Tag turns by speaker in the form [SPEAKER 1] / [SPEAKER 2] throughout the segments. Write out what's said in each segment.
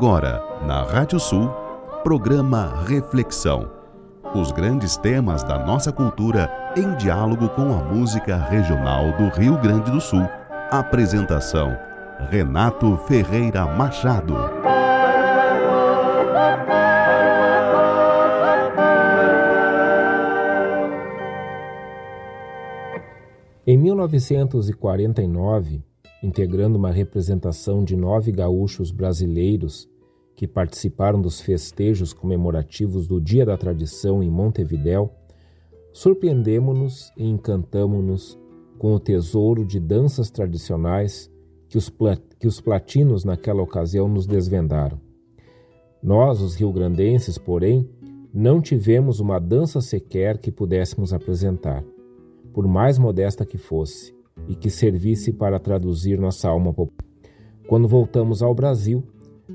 [SPEAKER 1] Agora, na Rádio Sul, programa Reflexão. Os grandes temas da nossa cultura em diálogo com a música regional do Rio Grande do Sul. Apresentação: Renato Ferreira Machado.
[SPEAKER 2] Em 1949, integrando uma representação de nove gaúchos brasileiros que participaram dos festejos comemorativos do Dia da Tradição em Montevidéu, surpreendemo-nos e encantamo-nos com o tesouro de danças tradicionais que os, que os platinos naquela ocasião nos desvendaram. Nós, os rio-grandenses, porém, não tivemos uma dança sequer que pudéssemos apresentar, por mais modesta que fosse, e que servisse para traduzir nossa alma popular. Quando voltamos ao Brasil,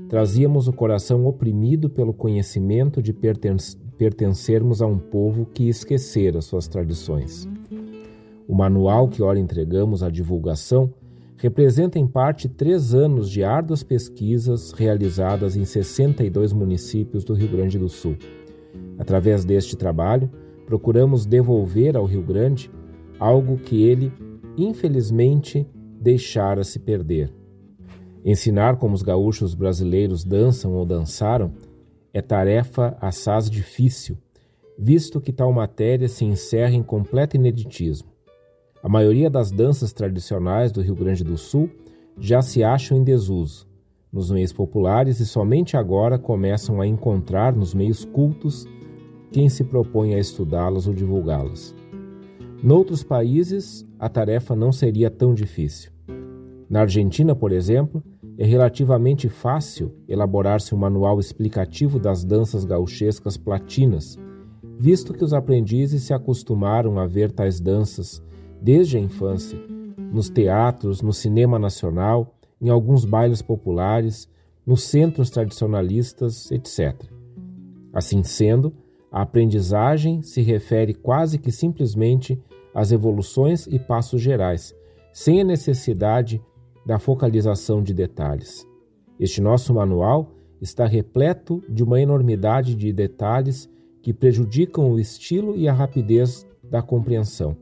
[SPEAKER 2] trazíamos o coração oprimido pelo conhecimento de perten pertencermos a um povo que esquecera suas tradições. O manual que ora entregamos à divulgação representa em parte três anos de árduas pesquisas realizadas em 62 municípios do Rio Grande do Sul. Através deste trabalho, procuramos devolver ao Rio Grande algo que ele infelizmente, deixara se perder. Ensinar como os gaúchos brasileiros dançam ou dançaram é tarefa assaz difícil, visto que tal matéria se encerra em completo ineditismo. A maioria das danças tradicionais do Rio Grande do Sul já se acham em desuso nos meios populares e somente agora começam a encontrar nos meios cultos quem se propõe a estudá-las ou divulgá-las. Noutros países, a tarefa não seria tão difícil. Na Argentina, por exemplo, é relativamente fácil elaborar-se um manual explicativo das danças gauchescas platinas, visto que os aprendizes se acostumaram a ver tais danças desde a infância, nos teatros, no cinema nacional, em alguns bailes populares, nos centros tradicionalistas, etc. Assim sendo, a aprendizagem se refere quase que simplesmente às evoluções e passos gerais, sem a necessidade da focalização de detalhes. Este nosso manual está repleto de uma enormidade de detalhes que prejudicam o estilo e a rapidez da compreensão.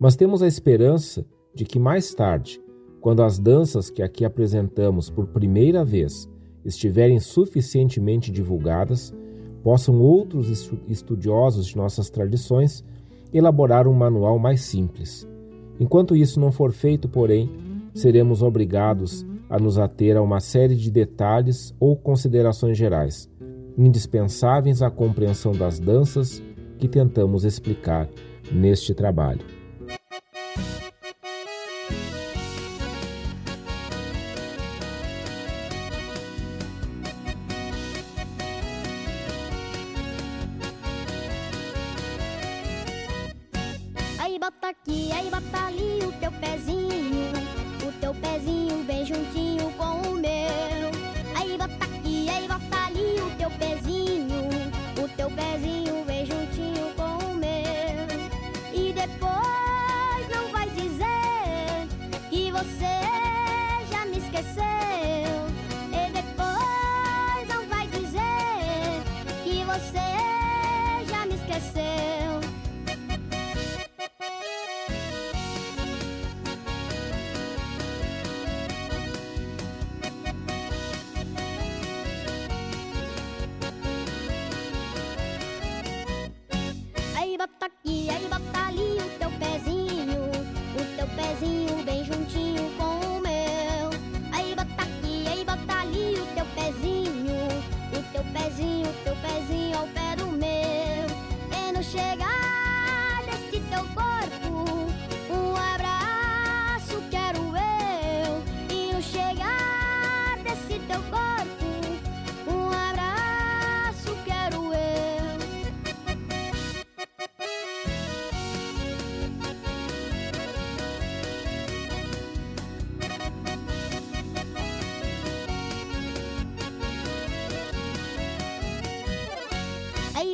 [SPEAKER 2] Mas temos a esperança de que mais tarde, quando as danças que aqui apresentamos por primeira vez estiverem suficientemente divulgadas, possam outros estudiosos de nossas tradições elaborar um manual mais simples. Enquanto isso não for feito, porém, seremos obrigados a nos ater a uma série de detalhes ou considerações gerais, indispensáveis à compreensão das danças que tentamos explicar neste trabalho.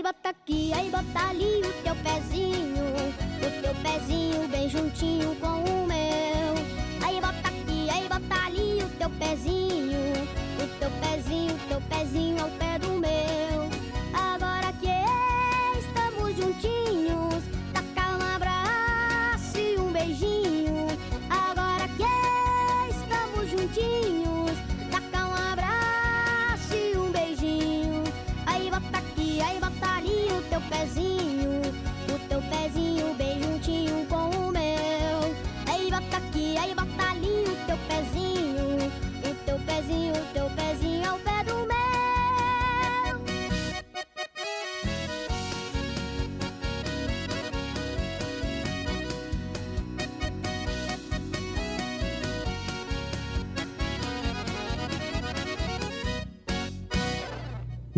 [SPEAKER 3] Bota aqui, aí bota ali o teu pezinho, o teu pezinho bem juntinho com o meu. Aí bota aqui, aí bota ali o teu pezinho, o teu pezinho, teu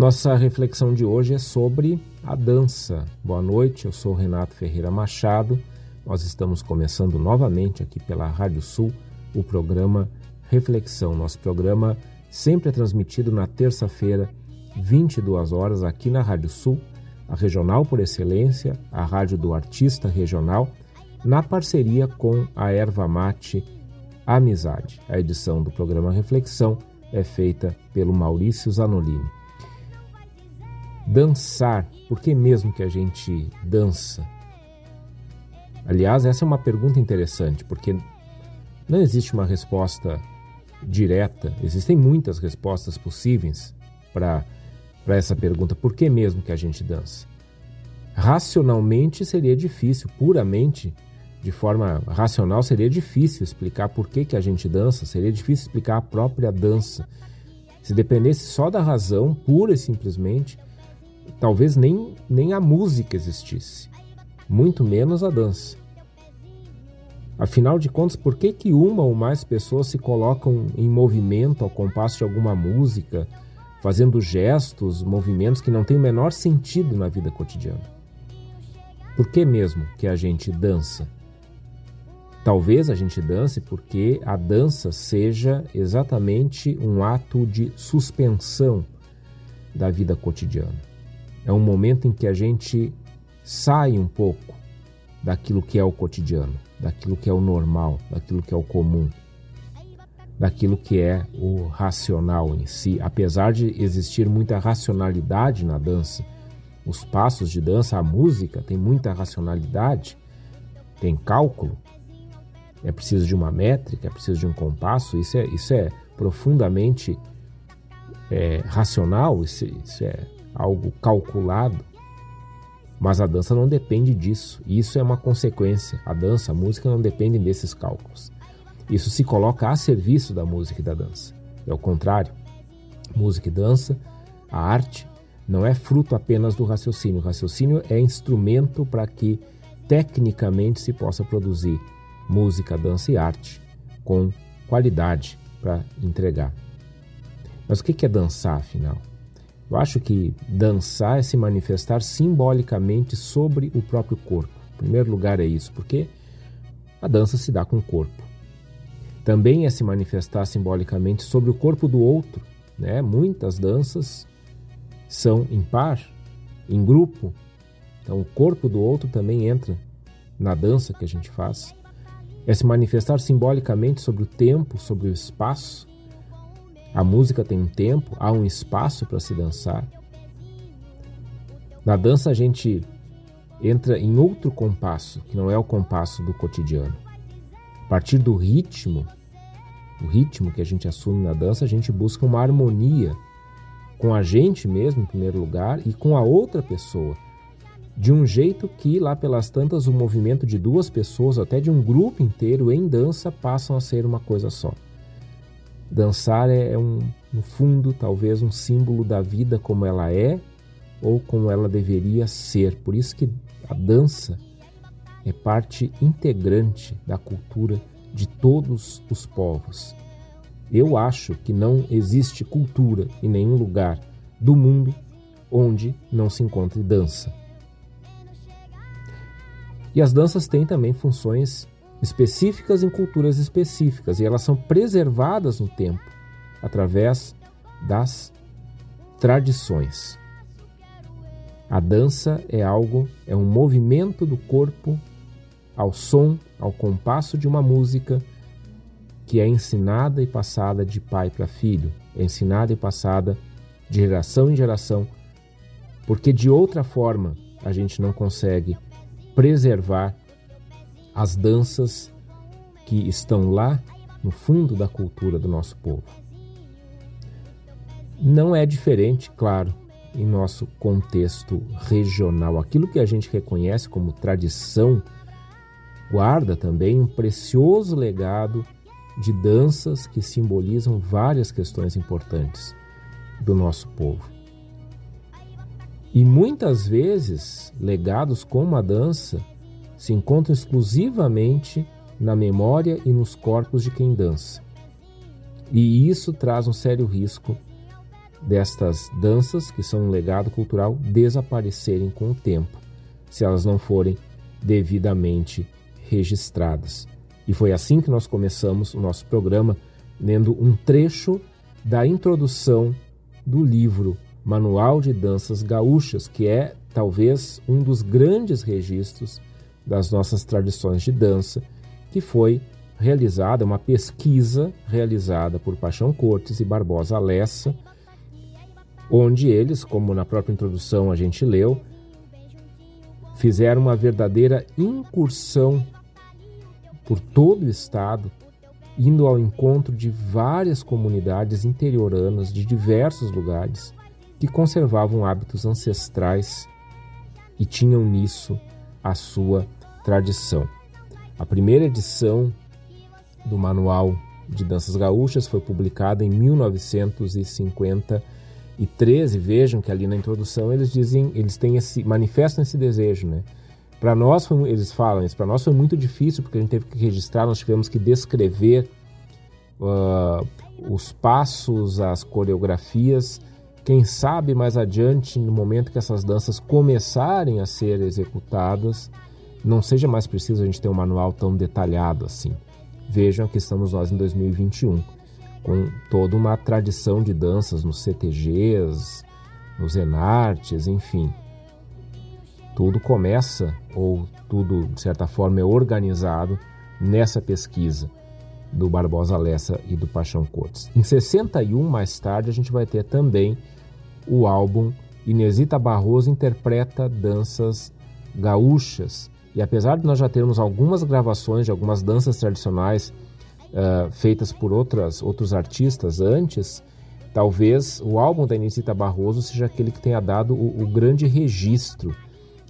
[SPEAKER 2] Nossa reflexão de hoje é sobre a dança. Boa noite, eu sou Renato Ferreira Machado. Nós estamos começando novamente aqui pela Rádio Sul o programa Reflexão. Nosso programa sempre é transmitido na terça-feira, 22 horas, aqui na Rádio Sul, a regional por excelência, a rádio do artista regional, na parceria com a Erva Mate Amizade. A edição do programa Reflexão é feita pelo Maurício Zanolini. Dançar, por que mesmo que a gente dança? Aliás, essa é uma pergunta interessante, porque não existe uma resposta direta, existem muitas respostas possíveis para essa pergunta: por que mesmo que a gente dança? Racionalmente seria difícil, puramente de forma racional seria difícil explicar por que, que a gente dança, seria difícil explicar a própria dança. Se dependesse só da razão, pura e simplesmente, talvez nem, nem a música existisse, muito menos a dança. Afinal de contas, por que, que uma ou mais pessoas se colocam em movimento ao compasso de alguma música, fazendo gestos, movimentos que não têm o menor sentido na vida cotidiana? Por que mesmo que a gente dança? Talvez a gente dance porque a dança seja exatamente um ato de suspensão da vida cotidiana. É um momento em que a gente sai um pouco daquilo que é o cotidiano, daquilo que é o normal, daquilo que é o comum, daquilo que é o racional em si. Apesar de existir muita racionalidade na dança, os passos de dança, a música tem muita racionalidade, tem cálculo, é preciso de uma métrica, é preciso de um compasso, isso é, isso é profundamente é, racional, isso, isso é algo calculado, mas a dança não depende disso. Isso é uma consequência. A dança, a música não dependem desses cálculos. Isso se coloca a serviço da música e da dança. É o contrário. Música e dança, a arte, não é fruto apenas do raciocínio. O raciocínio é instrumento para que tecnicamente se possa produzir música, dança e arte com qualidade para entregar. Mas o que é dançar, afinal? Eu acho que dançar é se manifestar simbolicamente sobre o próprio corpo. Em primeiro lugar, é isso, porque a dança se dá com o corpo. Também é se manifestar simbolicamente sobre o corpo do outro. Né? Muitas danças são em par, em grupo. Então, o corpo do outro também entra na dança que a gente faz. É se manifestar simbolicamente sobre o tempo, sobre o espaço. A música tem um tempo, há um espaço para se dançar. Na dança a gente entra em outro compasso, que não é o compasso do cotidiano. A partir do ritmo, o ritmo que a gente assume na dança, a gente busca uma harmonia com a gente mesmo, em primeiro lugar, e com a outra pessoa. De um jeito que, lá pelas tantas, o movimento de duas pessoas, até de um grupo inteiro em dança, passam a ser uma coisa só. Dançar é, um, no fundo, talvez um símbolo da vida como ela é ou como ela deveria ser. Por isso que a dança é parte integrante da cultura de todos os povos. Eu acho que não existe cultura em nenhum lugar do mundo onde não se encontre dança. E as danças têm também funções específicas em culturas específicas, e elas são preservadas no tempo através das tradições. A dança é algo, é um movimento do corpo ao som, ao compasso de uma música que é ensinada e passada de pai para filho, é ensinada e passada de geração em geração, porque de outra forma a gente não consegue preservar as danças que estão lá no fundo da cultura do nosso povo. Não é diferente, claro, em nosso contexto regional. Aquilo que a gente reconhece como tradição guarda também um precioso legado de danças que simbolizam várias questões importantes do nosso povo. E muitas vezes, legados como a dança se encontram exclusivamente na memória e nos corpos de quem dança. E isso traz um sério risco destas danças, que são um legado cultural, desaparecerem com o tempo, se elas não forem devidamente registradas. E foi assim que nós começamos o nosso programa, lendo um trecho da introdução do livro Manual de Danças Gaúchas, que é talvez um dos grandes registros das nossas tradições de dança, que foi realizada, uma pesquisa realizada por Paixão Cortes e Barbosa Lessa, onde eles, como na própria introdução a gente leu, fizeram uma verdadeira incursão por todo o estado, indo ao encontro de várias comunidades interioranas de diversos lugares que conservavam hábitos ancestrais e tinham nisso a sua tradição. A primeira edição do Manual de Danças Gaúchas foi publicada em 1953 e vejam que ali na introdução eles dizem, eles têm esse manifestam esse desejo, né? Para nós, foi, eles falam isso, para nós foi muito difícil porque a gente teve que registrar, nós tivemos que descrever uh, os passos, as coreografias. Quem sabe mais adiante, no momento que essas danças começarem a ser executadas, não seja mais preciso a gente ter um manual tão detalhado assim. Vejam que estamos nós em 2021, com toda uma tradição de danças nos CTGs, nos Enartes, enfim. Tudo começa, ou tudo de certa forma é organizado nessa pesquisa do Barbosa Lessa e do Paixão Cortes. Em 61, mais tarde, a gente vai ter também o álbum Inesita Barroso Interpreta Danças Gaúchas. E apesar de nós já termos algumas gravações de algumas danças tradicionais uh, feitas por outras, outros artistas antes, talvez o álbum da Inesita Barroso seja aquele que tenha dado o, o grande registro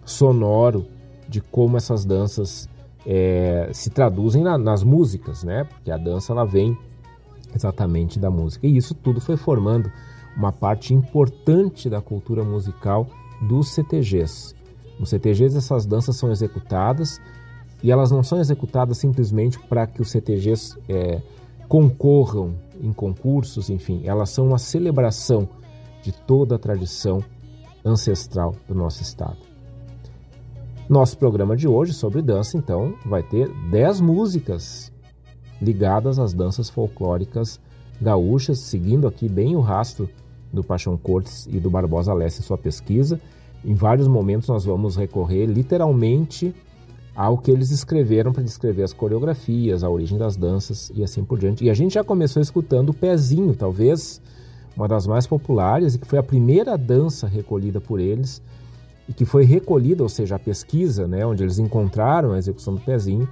[SPEAKER 2] sonoro de como essas danças é, se traduzem na, nas músicas, né? Porque a dança ela vem exatamente da música. E isso tudo foi formando uma parte importante da cultura musical dos CTGs. Nos CTGs essas danças são executadas e elas não são executadas simplesmente para que os CTGs é, concorram em concursos, enfim, elas são uma celebração de toda a tradição ancestral do nosso estado. Nosso programa de hoje sobre dança, então, vai ter 10 músicas ligadas às danças folclóricas gaúchas, seguindo aqui bem o rastro do Paixão Cortes e do Barbosa Lessa em sua pesquisa. Em vários momentos nós vamos recorrer literalmente ao que eles escreveram para descrever as coreografias, a origem das danças e assim por diante. E a gente já começou escutando o pezinho, talvez uma das mais populares e que foi a primeira dança recolhida por eles e que foi recolhida, ou seja, a pesquisa, né, onde eles encontraram a execução do pezinho,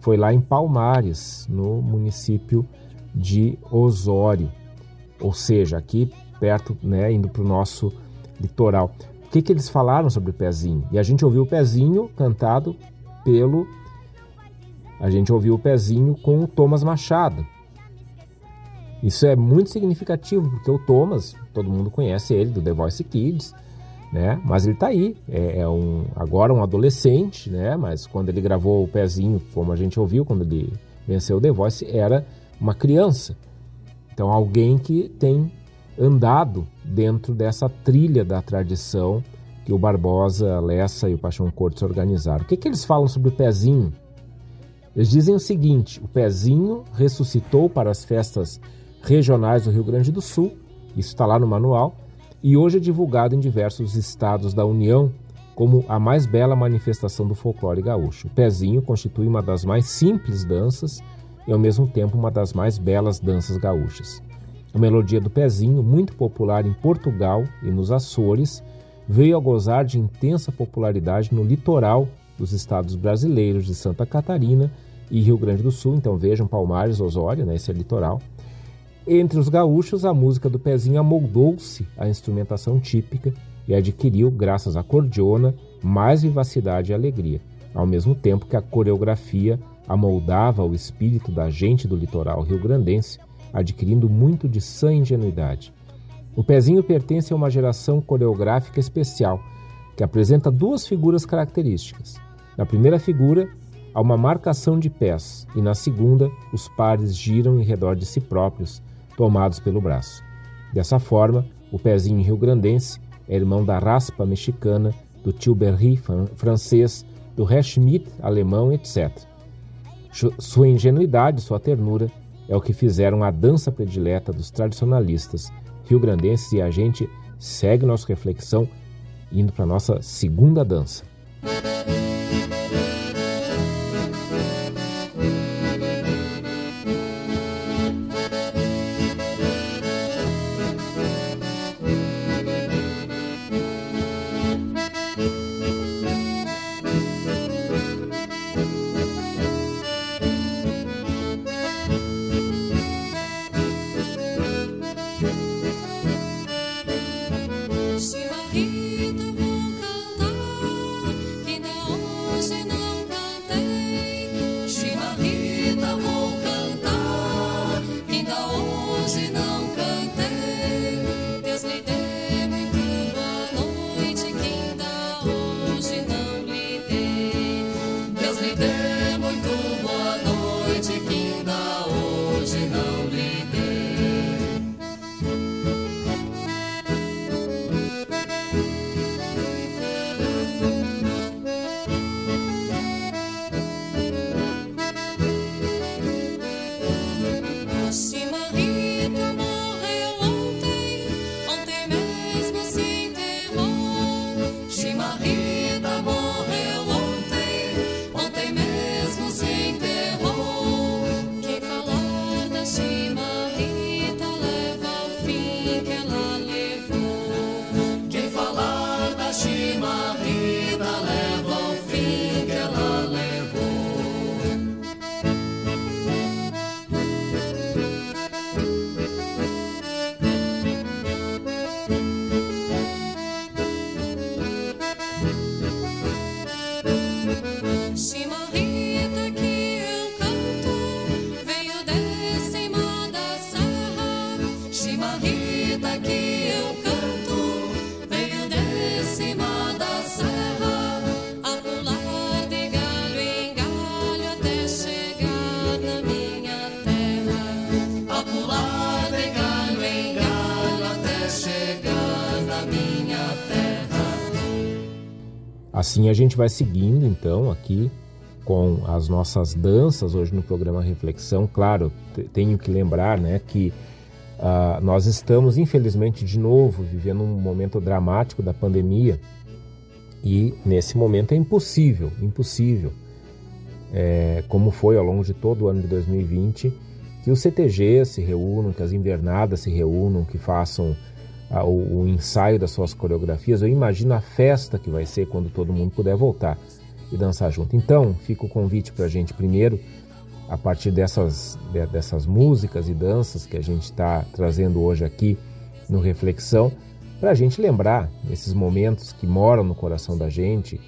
[SPEAKER 2] foi lá em Palmares, no município de Osório, ou seja, aqui perto, né, indo para o nosso litoral. Que, que eles falaram sobre o pezinho? E a gente ouviu o pezinho cantado pelo. A gente ouviu o pezinho com o Thomas Machado. Isso é muito significativo, porque o Thomas, todo mundo conhece ele, do The Voice Kids, né? Mas ele está aí, é, é, um agora um adolescente, né? Mas quando ele gravou o pezinho, como a gente ouviu quando ele venceu o The Voice, era uma criança. Então alguém que tem andado dentro dessa trilha da tradição que o Barbosa, a Lessa e o Paixão Cortes organizaram. O que, que eles falam sobre o pezinho? Eles dizem o seguinte: o pezinho ressuscitou para as festas regionais do Rio Grande do Sul, isso está lá no manual, e hoje é divulgado em diversos estados da União como a mais bela manifestação do folclore gaúcho. O pezinho constitui uma das mais simples danças e ao mesmo tempo uma das mais belas danças gaúchas. A melodia do pezinho, muito popular em Portugal e nos Açores, veio a gozar de intensa popularidade no litoral dos estados brasileiros de Santa Catarina e Rio Grande do Sul. Então vejam Palmares, Osório, né, esse é litoral. Entre os gaúchos, a música do pezinho amoldou-se à instrumentação típica e adquiriu, graças à cordiona, mais vivacidade e alegria, ao mesmo tempo que a coreografia amoldava o espírito da gente do litoral rio-grandense, adquirindo muito de sã ingenuidade. O pezinho pertence a uma geração coreográfica especial, que apresenta duas figuras características. Na primeira figura, há uma marcação de pés, e na segunda, os pares giram em redor de si próprios, tomados pelo braço. Dessa forma, O pezinho rio-grandense é irmão da raspa mexicana, do tilberry francês, do Reschmidt alemão, etc. Sua ingenuidade, sua ternura é o que fizeram a dança predileta dos tradicionalistas rio-grandenses e a gente segue nossa reflexão indo para nossa segunda dança. Assim a gente vai seguindo então aqui com as nossas danças hoje no programa Reflexão. Claro, tenho que lembrar né, que uh, nós estamos, infelizmente, de novo vivendo um momento dramático da pandemia e nesse momento é impossível, impossível, é, como foi ao longo de todo o ano de 2020, que os CTGs se reúnam, que as invernadas se reúnam, que façam o, o, ensaio das suas coreografias, eu imagino a festa que vai ser quando todo mundo puder voltar e dançar junto. Então, fica o convite para a gente primeiro, a partir dessas, de, dessas músicas e danças que a gente está trazendo hoje aqui no Reflexão, para a gente lembrar esses momentos que moram no coração da gente.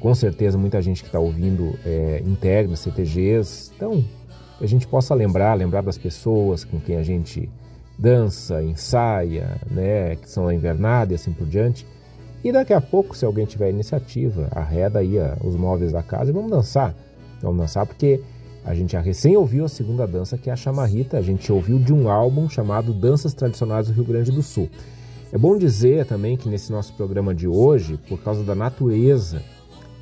[SPEAKER 2] Com certeza, muita gente que está ouvindo é, integra CTGs, então a gente possa lembrar, lembrar das pessoas com quem a gente dança, ensaia, né, que são a invernada e assim por diante. E daqui a pouco, se alguém tiver iniciativa, arreda aí os móveis da casa e vamos dançar. Vamos dançar porque a gente já recém ouviu a segunda dança, que é a chamarrita. A gente ouviu de um álbum chamado Danças Tradicionais do Rio Grande do Sul. É bom dizer também que nesse nosso programa de hoje, por causa da natureza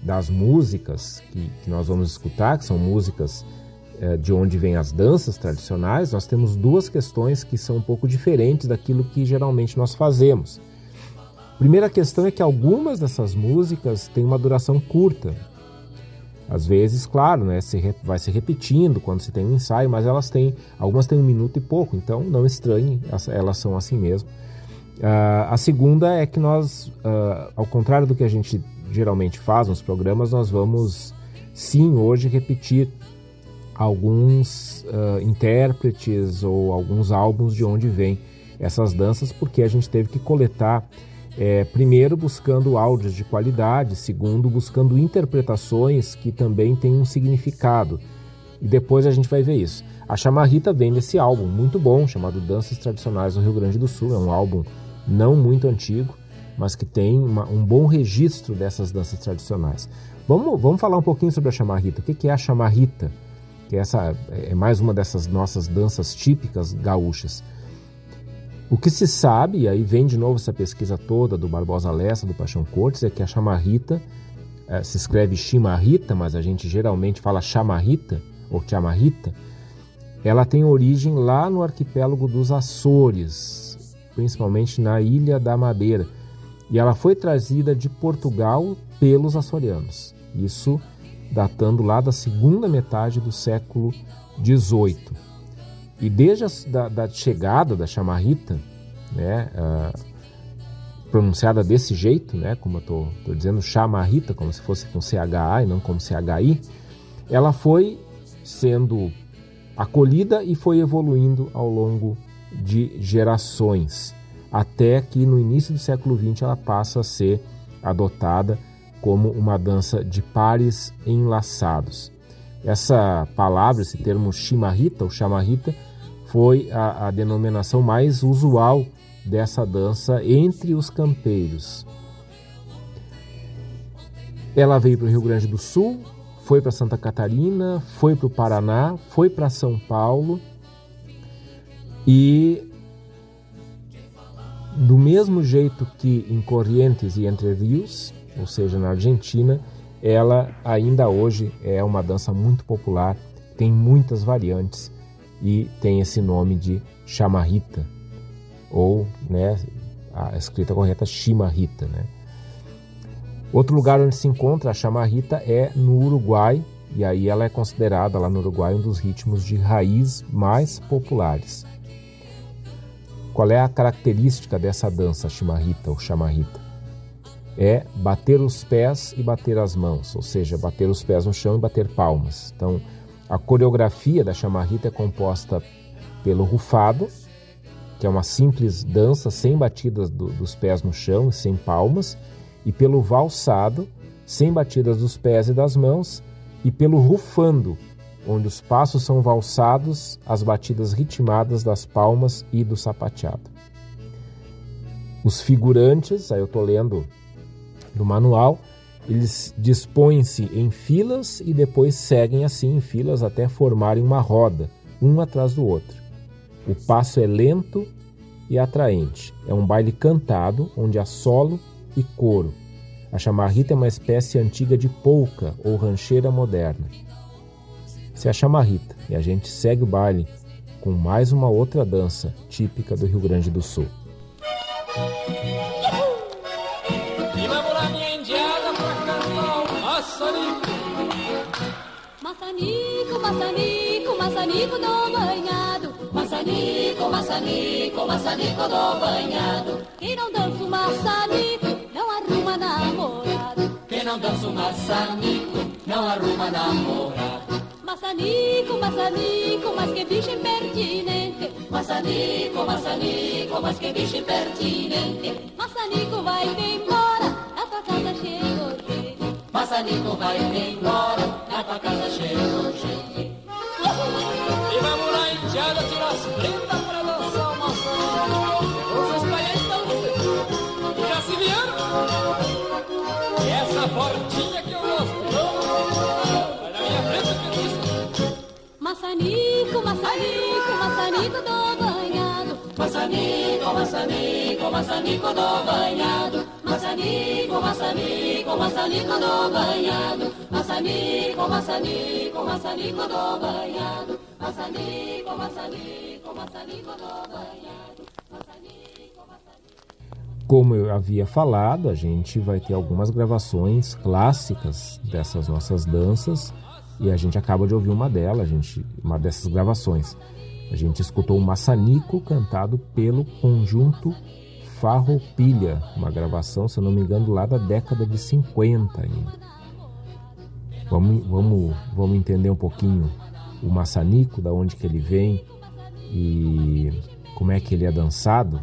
[SPEAKER 2] das músicas que, que nós vamos escutar, que são músicas de onde vêm as danças tradicionais, nós temos duas questões que são um pouco diferentes daquilo que geralmente nós fazemos. Primeira questão é que algumas dessas músicas têm uma duração curta. Às vezes, claro, né, se vai se repetindo quando se tem um ensaio, mas elas têm, algumas têm um minuto e pouco, então não estranhe, elas são assim mesmo. Uh, a segunda é que nós, uh, ao contrário do que a gente geralmente faz nos programas, nós vamos sim hoje repetir alguns uh, intérpretes ou alguns álbuns de onde vêm essas danças, porque a gente teve que coletar, é, primeiro buscando áudios de qualidade, segundo buscando interpretações que também têm um significado. E depois a gente vai ver isso. A Chamarrita vem desse álbum muito bom, chamado Danças Tradicionais do Rio Grande do Sul. É um álbum não muito antigo, mas que tem uma, um bom registro dessas danças tradicionais. Vamos, vamos falar um pouquinho sobre a Chamarrita. O que é a Chamarrita? Que essa é mais uma dessas nossas danças típicas gaúchas. O que se sabe, e aí vem de novo essa pesquisa toda do Barbosa Lessa, do Paixão Cortes, é que a chamarrita é, se escreve chimarrita, mas a gente geralmente fala chamarrita ou chamarrita, ela tem origem lá no arquipélago dos Açores, principalmente na Ilha da Madeira, e ela foi trazida de Portugal pelos açorianos. Isso datando lá da segunda metade do século XVIII. E desde a da, da chegada da chamarrita, né, uh, pronunciada desse jeito, né, como eu estou dizendo, chamarrita, como se fosse com CHA e não como CHI, ela foi sendo acolhida e foi evoluindo ao longo de gerações, até que no início do século XX ela passa a ser adotada como uma dança de pares enlaçados. Essa palavra, esse termo chimarrita ou chamarrita, foi a, a denominação mais usual dessa dança entre os campeiros. Ela veio para o Rio Grande do Sul, foi para Santa Catarina, foi para o Paraná, foi para São Paulo e do mesmo jeito que em Corrientes e Entre Rios, ou seja, na Argentina, ela ainda hoje é uma dança muito popular, tem muitas variantes e tem esse nome de chamarrita, ou né, a escrita correta chimarrita. Né? Outro lugar onde se encontra a chamarrita é no Uruguai, e aí ela é considerada lá no Uruguai um dos ritmos de raiz mais populares. Qual é a característica dessa dança chimarrita ou chamarrita? É bater os pés e bater as mãos, ou seja, bater os pés no chão e bater palmas. Então, a coreografia da chamarrita é composta pelo rufado, que é uma simples dança sem batidas do, dos pés no chão e sem palmas, e pelo valsado, sem batidas dos pés e das mãos, e pelo rufando, onde os passos são valsados, as batidas ritmadas das palmas e do sapateado. Os figurantes, aí eu estou lendo do manual, eles dispõem-se em filas e depois seguem assim em filas até formarem uma roda, um atrás do outro. O passo é lento e atraente. É um baile cantado onde há solo e coro. A chamarrita é uma espécie antiga de polca ou rancheira moderna. Se é a chamarrita e a gente segue o baile com mais uma outra dança típica do Rio Grande do Sul.
[SPEAKER 4] Maçanico, maçanico, do banhado. Maçanico, maçanico, maçanico do banhado. Quem não dança o maçanico, não arruma namorado.
[SPEAKER 5] Quem não dança o maçanico, não arruma namorado.
[SPEAKER 4] Maçanico, maçanico, mas que bicho impertinente.
[SPEAKER 5] Maçanico, maçanico, mas que bicho impertinente.
[SPEAKER 4] Maçanico vai embora, a tua casa chegou.
[SPEAKER 5] Maçanico vai embora, a tua casa chegou
[SPEAKER 6] Maçanico,
[SPEAKER 4] maçanico, maçanico do banhado.
[SPEAKER 5] Maçanico, maçanico, maçanico do banhado.
[SPEAKER 4] Maçanico, maçanico, maçanico do banhado. Maçanico, maçanico, maçanico do banhado. Maçanico, maçanico, maçanico do banhado. Maçanico, maçanico.
[SPEAKER 2] Como eu havia falado, a gente vai ter algumas gravações clássicas dessas nossas danças e a gente acaba de ouvir uma delas, a gente, uma dessas gravações. A gente escutou o Maçanico cantado pelo conjunto Farroupilha, uma gravação, se eu não me engano, lá da década de 50 ainda. Vamos, vamos, vamos entender um pouquinho o maçanico, da onde que ele vem e como é que ele é dançado.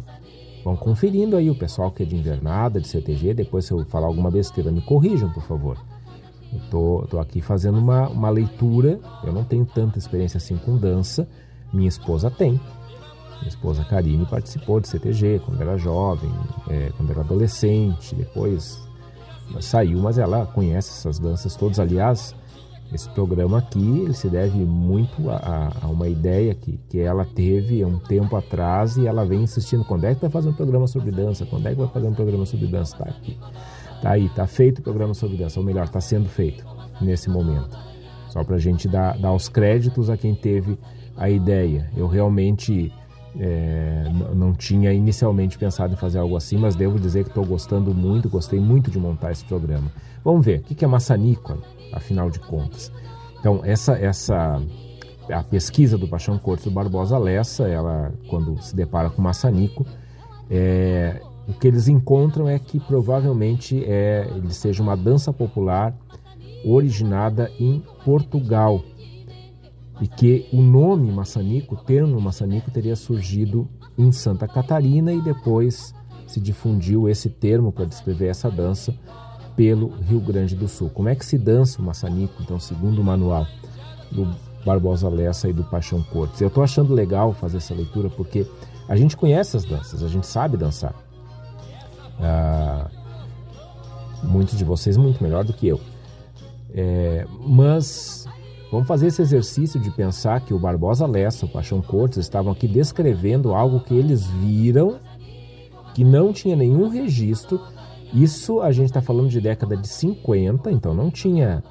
[SPEAKER 2] Vão conferindo aí o pessoal que é de invernada, de CTG. Depois, se eu falar alguma besteira, me corrijam, por favor. Tô, tô aqui fazendo uma, uma leitura. Eu não tenho tanta experiência assim com dança. Minha esposa tem. Minha esposa Karine participou de CTG quando era jovem, é, quando era adolescente. Depois saiu, mas ela conhece essas danças todas. Aliás, Esse programa aqui ele se deve muito a, a, uma ideia que, que ela teve um tempo atrás e ela vem insistindo: quando é que vai fazer um programa sobre dança? Quando é que vai fazer um programa sobre dança? Tá aqui. Tá aí, tá feito o programa sobre dança, ou melhor, está sendo feito nesse momento. Só para a gente dar, dar os créditos a quem teve a ideia. Eu realmente é, não tinha inicialmente pensado em fazer algo assim, mas devo dizer que estou gostando muito, gostei muito de montar esse programa. Vamos ver, o que é maçanico, afinal de contas? Então, essa, essa a pesquisa do Paixão Cortes do Barbosa Lessa, ela, quando se depara com maçanico, é, o que eles encontram é que provavelmente é, ele seja uma dança popular originada em Portugal, e que o nome maçanico, o termo maçanico, teria surgido em Santa Catarina e depois se difundiu esse termo para descrever essa dança pelo Rio Grande do Sul. Como é que se dança o maçanico, então, segundo o manual do Barbosa Lessa e do Paixão Cortes? Eu estou achando legal fazer essa leitura porque a gente conhece as danças, a gente sabe dançar. Ah, muitos de vocês muito melhor do que eu. É, mas Vamos fazer esse exercício de pensar que o Barbosa Lessa, o Paixão Cortes, estavam aqui descrevendo algo que eles viram, que não tinha nenhum registro. Isso a gente está falando de década de 50, então não tinha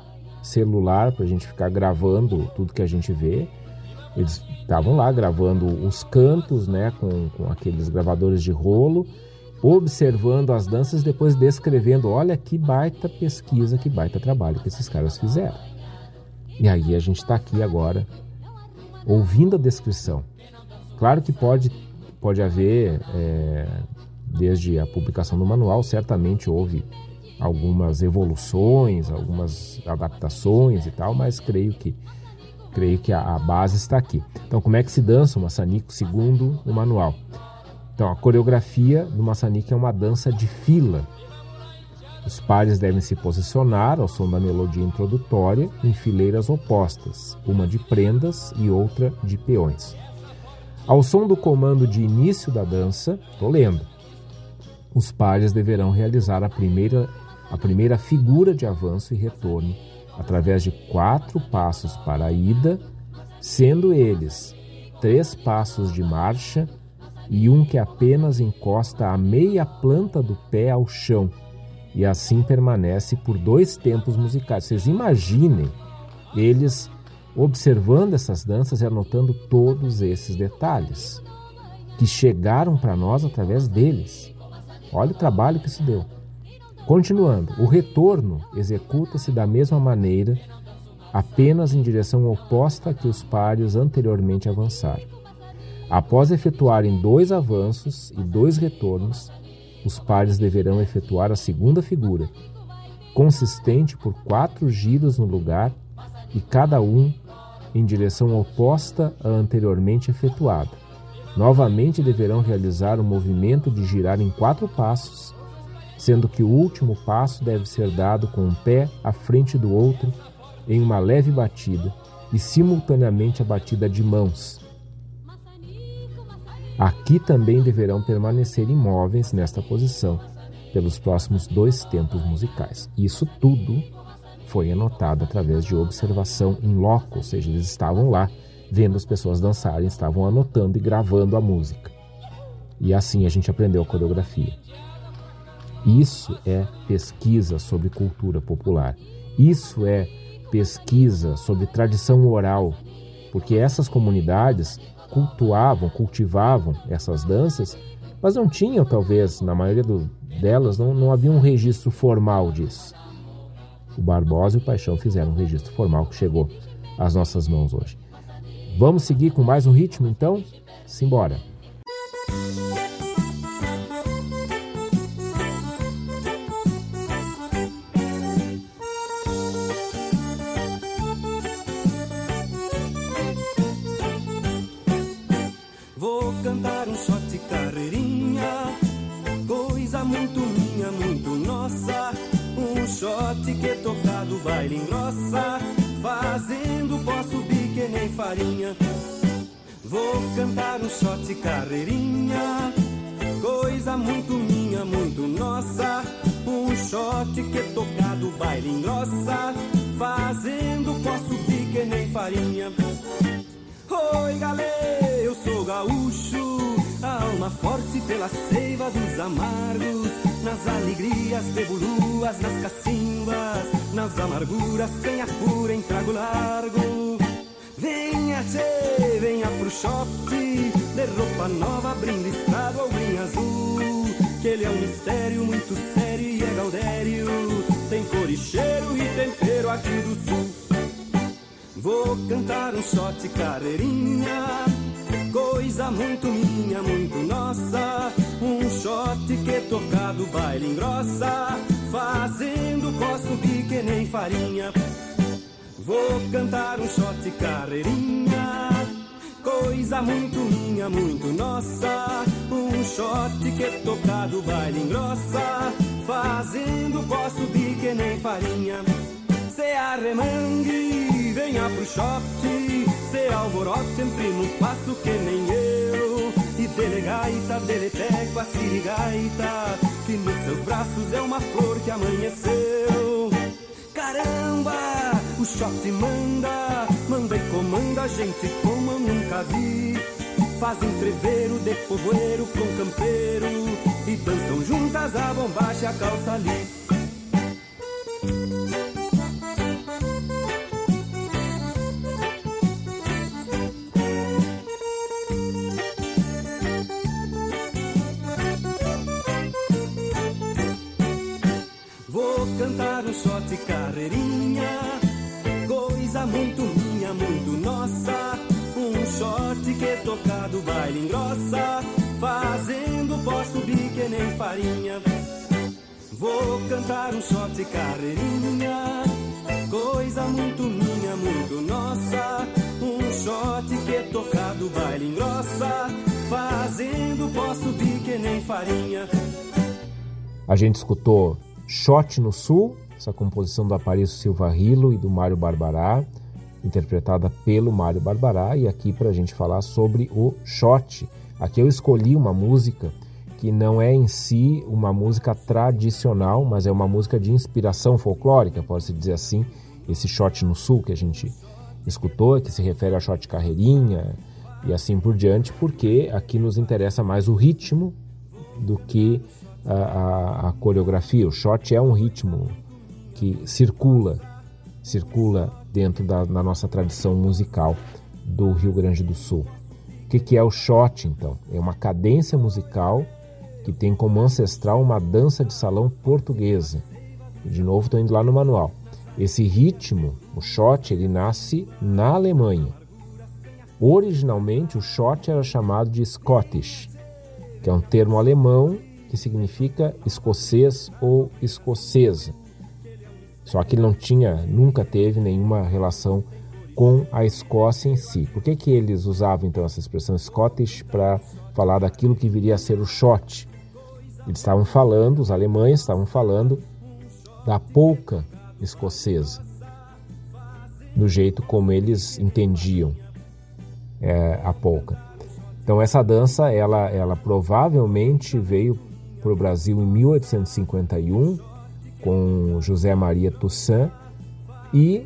[SPEAKER 2] celular para a gente ficar gravando tudo que a gente vê. Eles estavam lá gravando os cantos, né, com, com aqueles gravadores de rolo, observando as danças, depois descrevendo. Olha que baita pesquisa, que baita trabalho que esses caras fizeram. E aí a gente está aqui agora, ouvindo a descrição. Claro que pode, pode haver, é, desde a publicação do manual, certamente houve algumas evoluções, algumas adaptações e tal, mas creio que creio que a, a base está aqui. Então, como é que se dança o maçanico segundo o manual? Então, a coreografia do maçanico é uma dança de fila, os pares devem se posicionar ao som da melodia introdutória em fileiras opostas, uma de prendas e outra de peões. Ao som do comando de início da dança, estou lendo, os pares deverão realizar a primeira, a primeira figura de avanço e retorno através de quatro passos para a ida, sendo eles três passos de marcha e um que apenas encosta a meia planta do pé ao chão e assim permanece por dois tempos musicais. Vocês imaginem eles observando essas danças e anotando todos esses detalhes que chegaram para nós através deles. Olha o trabalho que se deu. Continuando, o retorno executa-se da mesma maneira, apenas em direção oposta a que os páreos anteriormente avançaram. Após efetuarem dois avanços e dois retornos, os pares deverão efetuar a segunda figura, consistente por quatro giros no lugar e cada um em direção oposta à anteriormente efetuada. Novamente deverão realizar o movimento de girar em quatro passos, sendo que o último passo deve ser dado com um pé à frente do outro em uma leve batida e simultaneamente a batida de mãos, Aqui também deverão permanecer imóveis nesta posição pelos próximos dois tempos musicais. Isso tudo foi anotado através de observação em loco, ou seja, eles estavam lá vendo as pessoas dançarem, estavam anotando e gravando a música. E assim a gente aprendeu a coreografia. Isso é pesquisa sobre cultura popular. Isso é pesquisa sobre tradição oral, porque essas comunidades cultuavam, cultivavam essas danças, mas não tinham, talvez, na maioria do, delas, não, não havia um registro formal disso. O Barbosa e o Paixão fizeram um registro formal que chegou às nossas mãos hoje. Vamos seguir com mais um ritmo, então? Simbora!
[SPEAKER 7] Baile engrossa, fazendo posso subir que nem farinha. Vou cantar um shot carreirinha, coisa muito minha, muito nossa. Um shot que tocado baile engrossa, fazendo posso subir que nem farinha. Se arremangue, venha pro shot Se alvorote, entre no passo que nem eu E delegaita, deleteco, a sirigaita Que nos seus braços é uma flor que amanheceu. Caramba, o shot manda Manda e comanda, gente como eu nunca vi. Faz entreveiro de povoeiro com campeiro E dançam juntas a bombacha a calça ali baile engrossa, fazendo posso subir que nem farinha. Vou cantar um shot carreirinha, coisa muito minha, muito nossa. Um shot que tocado baile engrossa, fazendo posso subir que nem farinha.
[SPEAKER 2] A gente escutou Shot no Sul, essa composição do Aparício Silva Rilo e do Mário Barbará, interpretada pelo Mário Barbará, e aqui para a gente falar sobre o Shot. Aqui eu escolhi uma música que não é em si uma música tradicional, mas é uma música de inspiração folclórica, pode-se dizer assim, esse Shot no Sul que a gente escutou, que se refere a Shot Carreirinha e assim por diante, porque aqui nos interessa mais o ritmo do que a, a, a coreografia. O shot é um ritmo que circula, circula dentro da, da, nossa tradição musical do Rio Grande do Sul. O que, que é o shot, então? É uma cadência musical que tem como ancestral uma dança de salão portuguesa. De novo, estou indo lá no manual. Esse ritmo, o shot, ele nasce na Alemanha. Originalmente, o shot era chamado de Scottish, que é um termo alemão que significa escocês ou escocesa. Só que ele não tinha, nunca teve nenhuma relação com a Escócia em si. Por que, que eles usavam então essa expressão Scottish para falar daquilo que viria a ser o shot? Eles estavam falando, os alemães estavam falando da polca escocesa, do jeito como eles entendiam é, a polca. Então essa dança, ela, ela provavelmente veio para o Brasil em 1851 com José Maria Toussaint e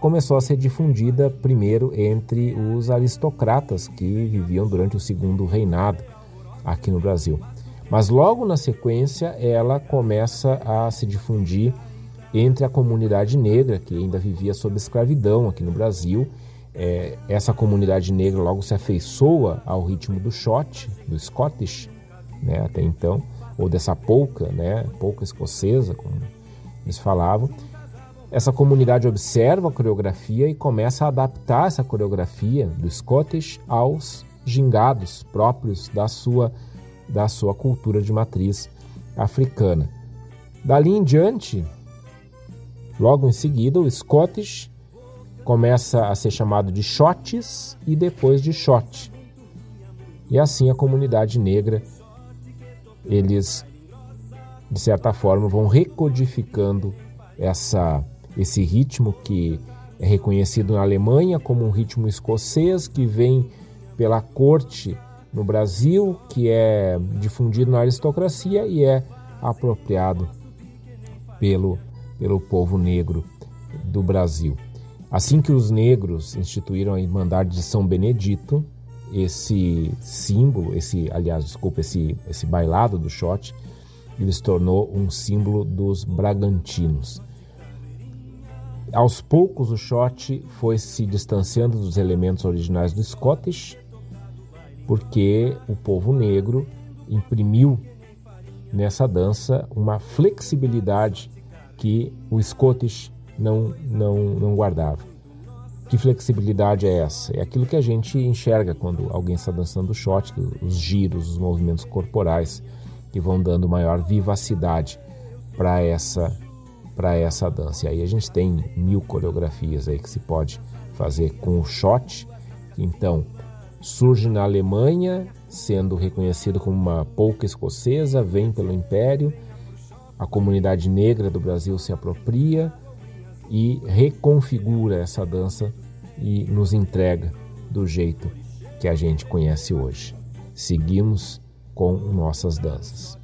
[SPEAKER 2] começou a ser difundida primeiro entre os aristocratas que viviam durante o segundo reinado aqui no Brasil. Mas logo na sequência ela começa a se difundir entre a comunidade negra que ainda vivia sob escravidão aqui no Brasil. É, essa comunidade negra logo se afeiçoa ao ritmo do shot, do Scottish, né, até então, ou dessa polca, né, polca escocesa, como eles falavam. Essa comunidade observa a coreografia e começa a adaptar essa coreografia do Scottish aos gingados próprios da sua, da sua cultura de matriz africana. Dali em diante, logo em seguida, o Scottish começa a ser chamado de shots e depois de shot. E assim a comunidade negra eles de certa forma vão recodificando essa esse ritmo que é reconhecido na Alemanha como um ritmo escocês que vem pela corte no Brasil, que é difundido na aristocracia e é apropriado pelo, pelo povo negro do Brasil. Assim que os negros instituíram a Irmandade de São Benedito, esse símbolo, esse, aliás, desculpa, esse, esse bailado do shot, ele se tornou um símbolo dos bragantinos. Aos poucos, o shot foi se distanciando dos elementos originais do Scottish, porque o povo negro imprimiu nessa dança uma flexibilidade que o Scottish não, não, não guardava. Que flexibilidade é essa? É aquilo que a gente enxerga quando alguém está dançando shot, os giros, os movimentos corporais que vão dando maior vivacidade para essa para essa dança. E aí a gente tem mil coreografias aí que se pode fazer com o shot. Então, surge na Alemanha, sendo reconhecido como uma polca escocesa, vem pelo Império, a comunidade negra do Brasil se apropria, e reconfigura essa dança e nos entrega do jeito que a gente conhece hoje. Seguimos com nossas danças.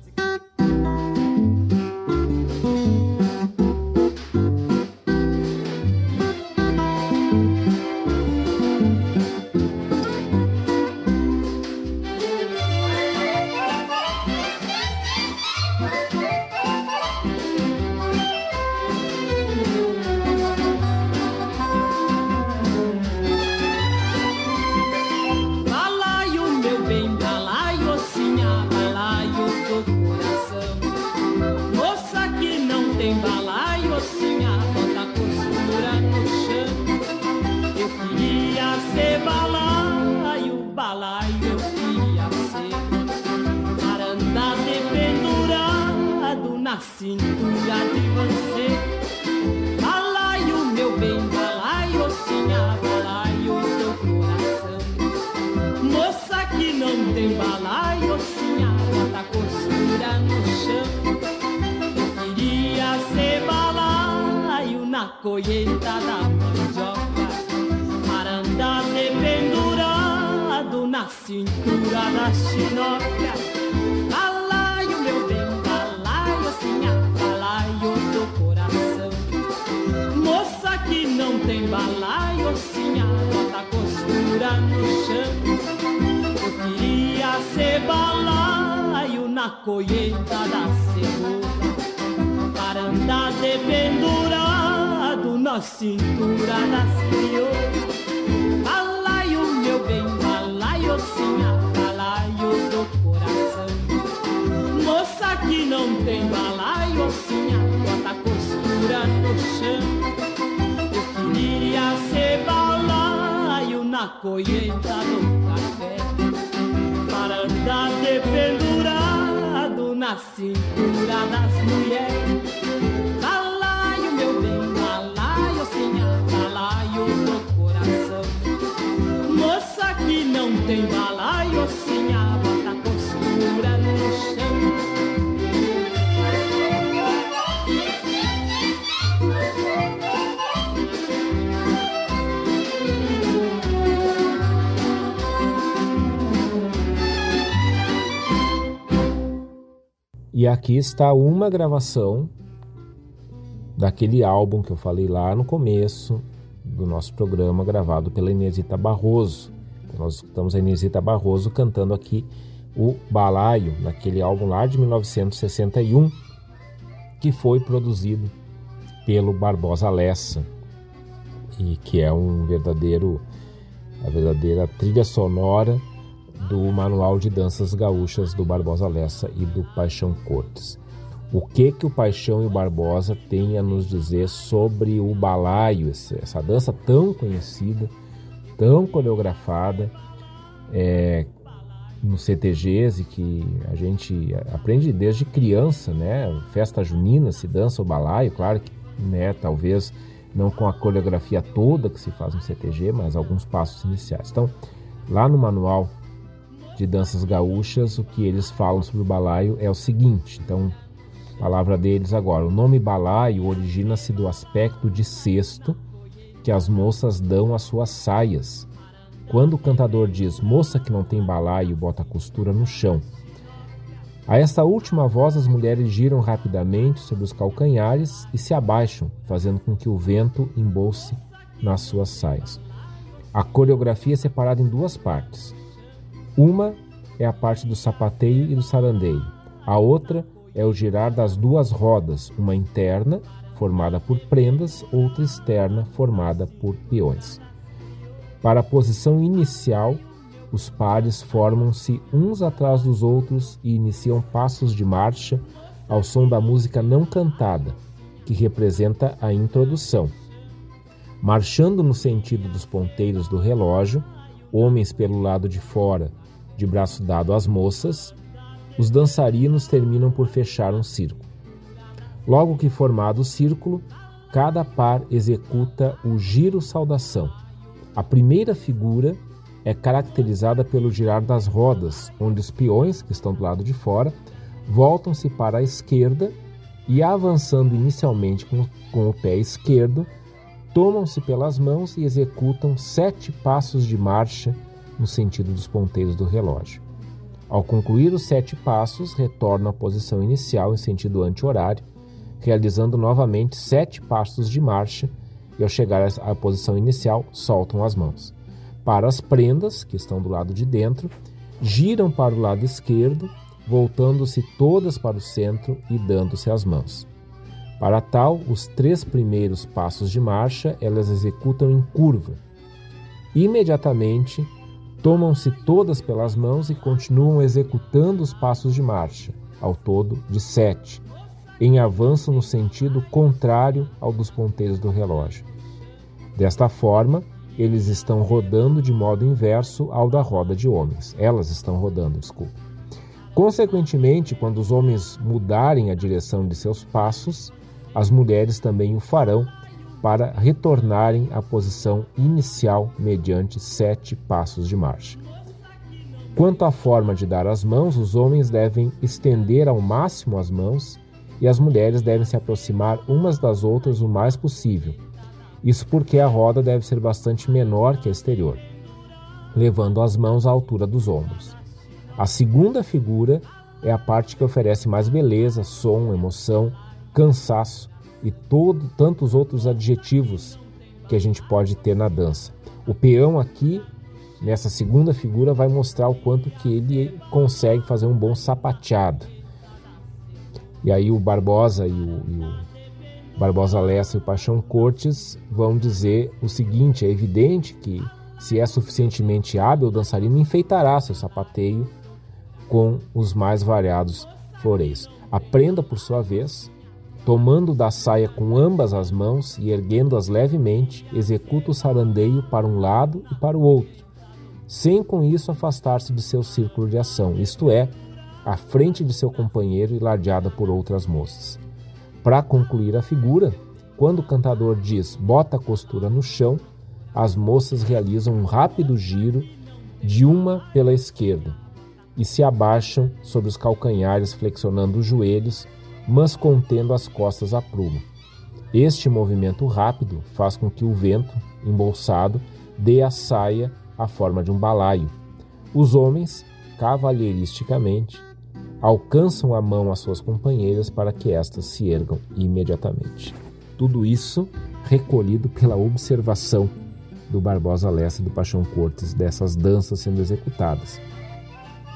[SPEAKER 8] Eu queria ser balaio na colheita do café, para andar dependurado na cintura das mulheres.
[SPEAKER 2] E aqui está uma gravação daquele álbum que eu falei lá no começo do nosso programa, gravado pela Inesita Barroso. Nós escutamos a Inesita Barroso cantando aqui o Balaio, naquele álbum lá de 1961, que foi produzido pelo Barbosa Lessa, e que é um verdadeiro, a verdadeira trilha sonora do Manual de Danças Gaúchas do Barbosa Lessa e do Paixão Cortes. O que que o Paixão e o Barbosa têm a nos dizer sobre o balaio, essa dança tão conhecida, tão coreografada é, nos CTGs e que a gente aprende desde criança, né? Festa junina se dança o balaio, claro que, né? Talvez não com a coreografia toda que se faz no CTG, mas alguns passos iniciais. Então, lá no manual de danças gaúchas, o que eles falam sobre o balaio é o seguinte. Então, palavra deles agora. O nome balaio origina-se do aspecto de cesto que as moças dão às suas saias. Quando o cantador diz moça que não tem balaio, bota a costura no chão. A esta última voz, as mulheres giram rapidamente sobre os calcanhares e se abaixam, fazendo com que o vento embolse nas suas saias. A coreografia é separada em duas partes. Uma é a parte do sapateio e do sarandeio. A outra é o girar das duas rodas, uma interna, formada por prendas, outra externa, formada por peões. Para a posição inicial, os pares formam-se uns atrás dos outros e iniciam passos de marcha ao som da música não cantada, que representa a introdução. Marchando no sentido dos ponteiros do relógio, homens pelo lado de fora, de braço dado às moças, os dançarinos terminam por fechar um círculo. Logo que formado o círculo, cada par executa o giro-saudação. A primeira figura é caracterizada pelo girar das rodas, onde os peões, que estão do lado de fora, voltam-se para a esquerda e, avançando inicialmente com, com o pé esquerdo, tomam-se pelas mãos e executam sete passos de marcha no sentido dos ponteiros do relógio. Ao concluir os sete passos, retornam à posição inicial em sentido anti-horário, realizando novamente sete passos de marcha e, ao chegar à posição inicial, soltam as mãos para as prendas, que estão do lado de dentro, giram para o lado esquerdo, voltando-se todas para o centro e dando-se as mãos. Para tal, os três primeiros passos de marcha elas executam em curva. Imediatamente, tomam-se todas pelas mãos e continuam executando os passos de marcha, ao todo de sete, em avanço no sentido contrário ao dos ponteiros do relógio. Desta forma, eles estão rodando de modo inverso ao da roda de homens. Elas estão rodando, desculpa. Consequentemente, quando os homens mudarem a direção de seus passos, as mulheres também o farão para retornarem à posição inicial mediante sete passos de marcha. Quanto à forma de dar as mãos, os homens devem estender ao máximo as mãos e as mulheres devem se aproximar umas das outras o mais possível, isso porque a roda deve ser bastante menor que a exterior, levando as mãos à altura dos ombros. A segunda figura é a parte que oferece mais beleza, som, emoção, cansaço e todo, tantos outros adjetivos que a gente pode ter na dança. O peão aqui, nessa segunda figura, vai mostrar o quanto que ele consegue fazer um bom sapateado. E aí o Barbosa e o, e o Barbosa Lessa e Paixão Cortes vão dizer o seguinte: é evidente que, se é suficientemente hábil, o dançarino enfeitará seu sapateio com os mais variados floreios. A prenda, por sua vez, tomando da saia com ambas as mãos e erguendo-as levemente, executa o sarandeio para um lado e para o outro, sem com isso afastar-se de seu círculo de ação, isto é, à frente de seu companheiro e ladeada por outras moças. Para concluir a figura, quando o cantador diz bota a costura no chão, as moças realizam um rápido giro de uma pela esquerda e se abaixam sobre os calcanhares, flexionando os joelhos, mas contendo as costas a prumo. Este movimento rápido faz com que o vento, embolsado, dê à saia a forma de um balaio. Os homens, cavalheiristicamente, alcançam a mão às suas companheiras para que estas se ergam imediatamente. Tudo isso recolhido pela observação do Barbosa Lessa e do Paixão Cortes dessas danças sendo executadas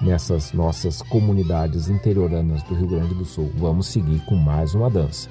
[SPEAKER 2] nessas nossas comunidades interioranas do Rio Grande do Sul. Vamos seguir com mais uma dança.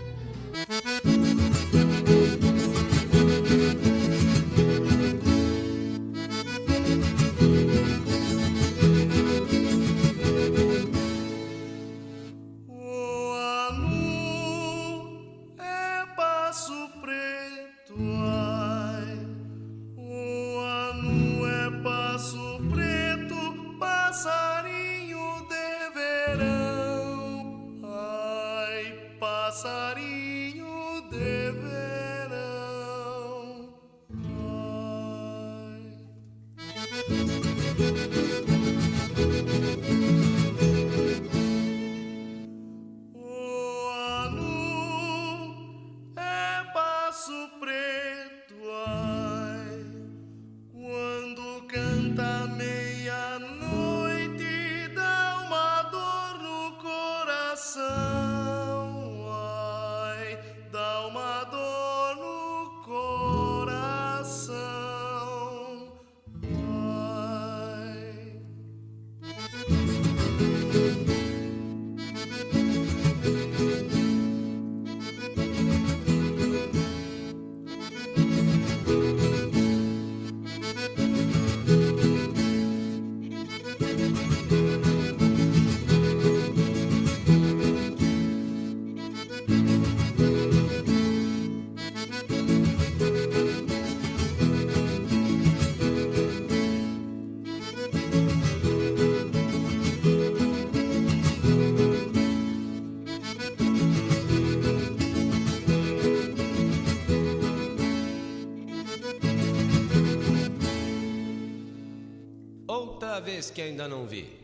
[SPEAKER 9] Que ainda não vi.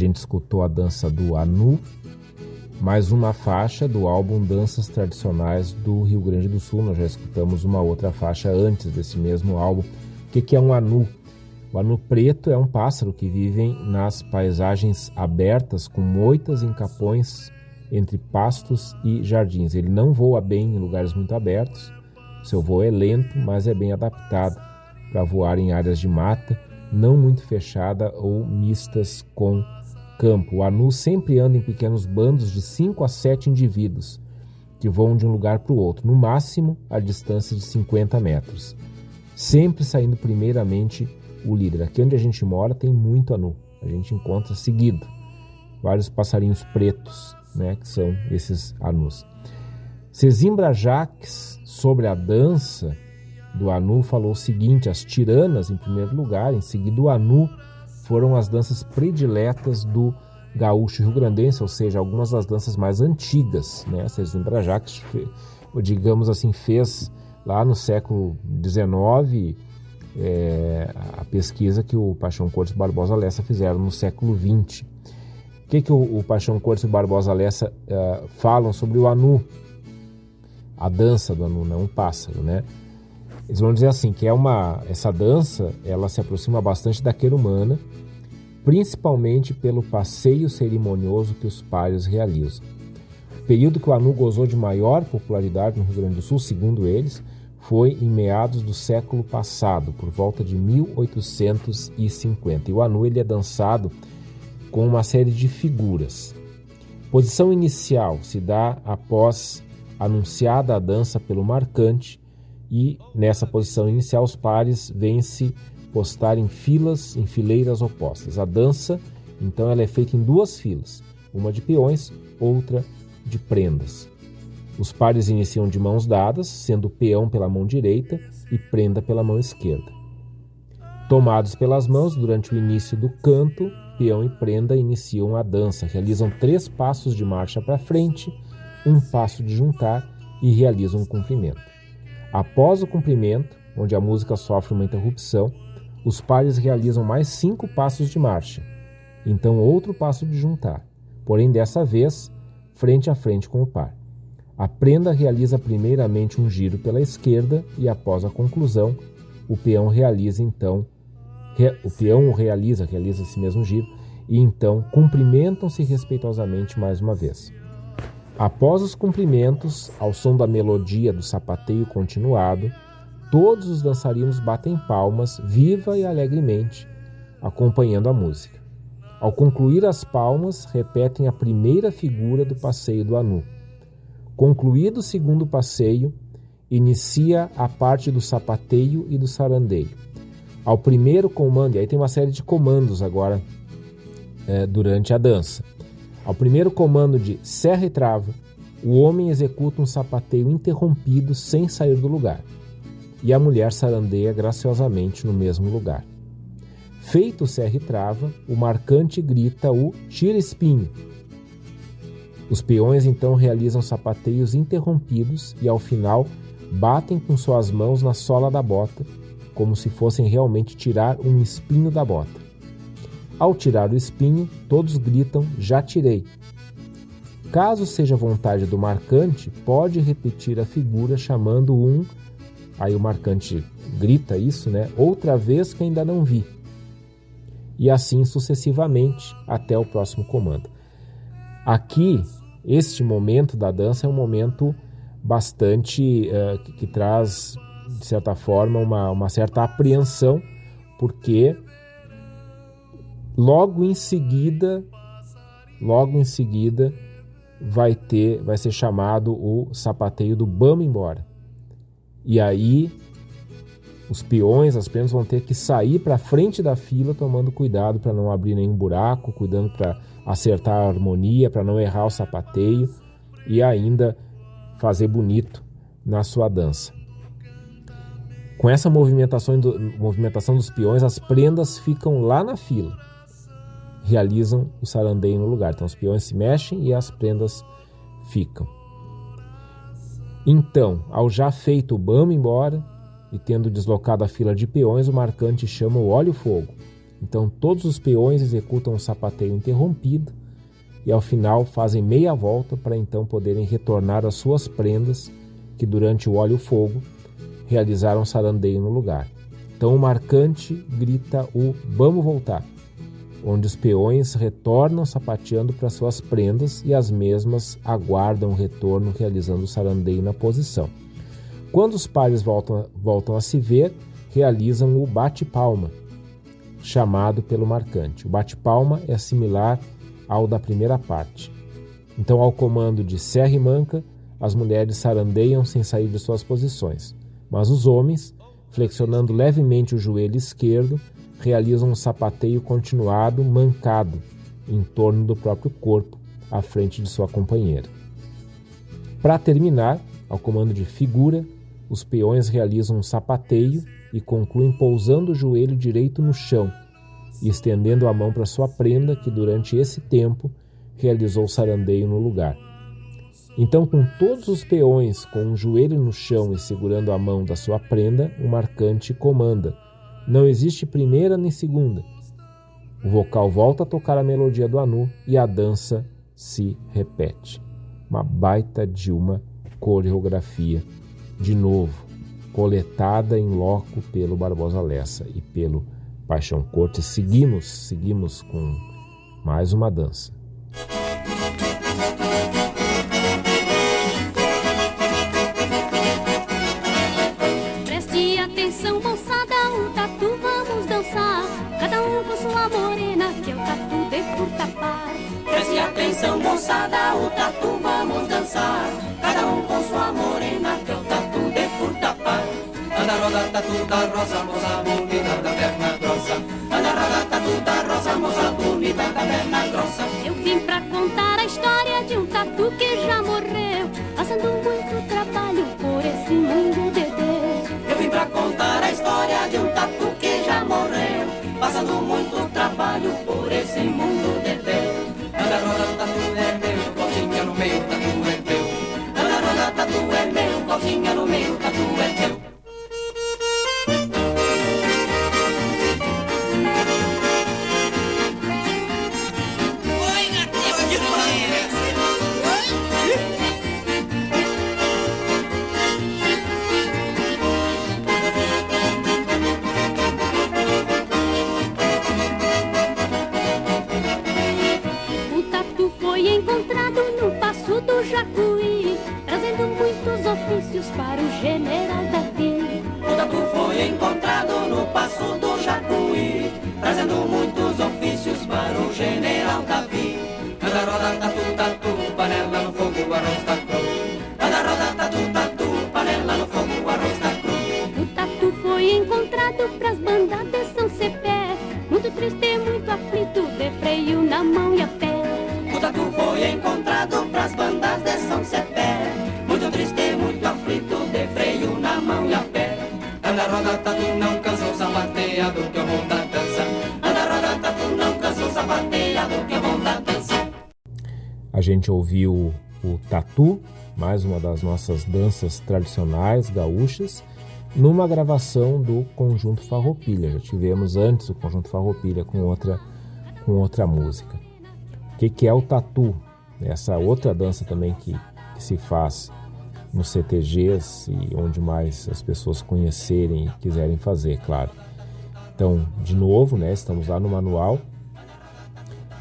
[SPEAKER 2] Gente escutou a dança do Anu, mais uma faixa do álbum Danças Tradicionais do Rio Grande do Sul. Nós já escutamos uma outra faixa antes desse mesmo álbum. O que, é um anu? O anu preto é um pássaro que vive nas paisagens abertas com moitas em capões entre pastos e jardins. Ele não voa bem em lugares muito abertos. Seu voo é lento, mas é bem adaptado para voar em áreas de mata, não muito fechada ou mistas com campo, o anu sempre anda em pequenos bandos de 5 a 7 indivíduos, que voam de um lugar para o outro, no máximo a distância de 50 metros. Sempre saindo primeiramente o líder. Aqui onde a gente mora tem muito anu, a gente encontra seguido vários passarinhos pretos, né, que são esses anus. Cezimbra Jacques, sobre a dança do anu, falou o seguinte: as tiranas, em primeiro lugar, em seguida o anu foram as danças prediletas do gaúcho rio-grandense, ou seja, algumas das danças mais antigas. Né? Sesimbra Jacques, digamos assim, fez lá no século XIX é, a pesquisa que o Paixão Cortes Barbosa Lessa fizeram no século XX. O que, que o, o Paixão Cortes Barbosa Lessa é, falam sobre o anu? A dança do anu, não um pássaro, né? Eles vão dizer assim que é uma essa dança, ela se aproxima bastante da querumana, principalmente pelo passeio cerimonioso que os pários realizam. O período que o anu gozou de maior popularidade no Rio Grande do Sul, segundo eles, foi em meados do século passado, por volta de 1850. E o anu ele é dançado com uma série de figuras. Posição inicial se dá após anunciada a dança pelo marcante e nessa posição inicial os pares vêm-se postar em filas, em fileiras opostas. A dança, então, ela é feita em duas filas, uma de peões, outra de prendas. Os pares iniciam de mãos dadas, sendo peão pela mão direita e prenda pela mão esquerda. Tomados pelas mãos durante o início do canto, peão e prenda iniciam a dança, realizam três passos de marcha para frente, um passo de juntar e realizam um cumprimento. Após o cumprimento, onde a música sofre uma interrupção, os pares realizam mais cinco passos de marcha, então outro passo de juntar, porém dessa vez frente a frente com o par. A prenda realiza primeiramente um giro pela esquerda e após a conclusão, o peão realiza então o peão realiza, realiza esse mesmo giro e então cumprimentam-se respeitosamente mais uma vez. Após os cumprimentos, ao som da melodia do sapateio continuado, todos os dançarinos batem palmas viva e alegremente, acompanhando a música. Ao concluir as palmas, repetem a primeira figura do passeio do Anu. Concluído o segundo passeio, inicia a parte do sapateio e do sarandeio. Ao primeiro comando, e aí tem uma série de comandos agora é, durante a dança. Ao primeiro comando de serra e trava, o homem executa um sapateio interrompido sem sair do lugar, e a mulher sarandeia graciosamente no mesmo lugar. Feito o serra e trava, o marcante grita o tira espinho. Os peões então realizam sapateios interrompidos e ao final batem com suas mãos na sola da bota, como se fossem realmente tirar um espinho da bota. Ao tirar o espinho, todos gritam: Já tirei. Caso seja vontade do marcante, pode repetir a figura chamando um. Aí o marcante grita isso, né? Outra vez que ainda não vi. E assim sucessivamente até o próximo comando. Aqui, este momento da dança é um momento bastante uh, que, que, traz, de certa forma, uma, uma certa apreensão, porque logo em seguida, logo em seguida, vai ter, vai ser chamado o sapateio do Bama embora. E aí os peões, as prendas vão ter que sair para frente da fila, tomando cuidado para não abrir nenhum buraco, cuidando para acertar a harmonia, para não errar o sapateio e ainda fazer bonito na sua dança. Com essa movimentação, movimentação dos peões, as prendas ficam lá na fila, realizam o sarandeio no lugar. Então os peões se mexem e as prendas ficam. Então, ao já feito o bamo embora e tendo deslocado a fila de peões, o marcante chama o óleo-fogo. Então todos os peões executam um sapateio interrompido e ao final fazem meia volta para então poderem retornar às suas prendas que durante o óleo fogo realizaram sarandeio no lugar. Então o marcante grita o vamos voltar, onde os peões retornam sapateando para suas prendas e as mesmas aguardam o retorno realizando o sarandeio na posição. Quando os pares voltam, voltam a se ver, realizam o bate-palma, chamado pelo marcante. O bate-palma é similar ao da primeira parte. Então, ao comando de Serra e Manca, as mulheres sarandeiam sem sair de suas posições, mas os homens, flexionando levemente o joelho esquerdo, realizam um sapateio continuado mancado em torno do próprio corpo, à frente de sua companheira. Para terminar, ao comando de figura, os peões realizam um sapateio e concluem pousando o joelho direito no chão, e estendendo a mão para sua prenda, que durante esse tempo realizou sarandeio no lugar. Então, com todos os peões com um joelho no chão e segurando a mão da sua prenda, o marcante comanda: Não existe primeira nem segunda. O vocal volta a tocar a melodia do Anu e a dança se repete. Uma baita de uma coreografia, de novo, coletada em loco pelo Barbosa Lessa e pelo Paixão Corte, seguimos, seguimos com mais uma dança.
[SPEAKER 5] Da rosa, moça bonita da perna rosa, moça bonita da perna grossa.
[SPEAKER 4] Eu vim pra contar a história de um tatu que já morreu, passando muito trabalho por esse mundo de Deus.
[SPEAKER 5] Eu vim pra contar a história de um tatu que já morreu, passando muito trabalho por tatu,
[SPEAKER 2] mais uma das nossas danças tradicionais gaúchas, numa gravação do Conjunto Farroupilha. Já tivemos antes o Conjunto Farroupilha com outra, com outra música. O que, que é o tatu? Essa outra dança também que, que se faz nos CTGs e onde mais as pessoas conhecerem e quiserem fazer, claro. Então, de novo, né, estamos lá no manual.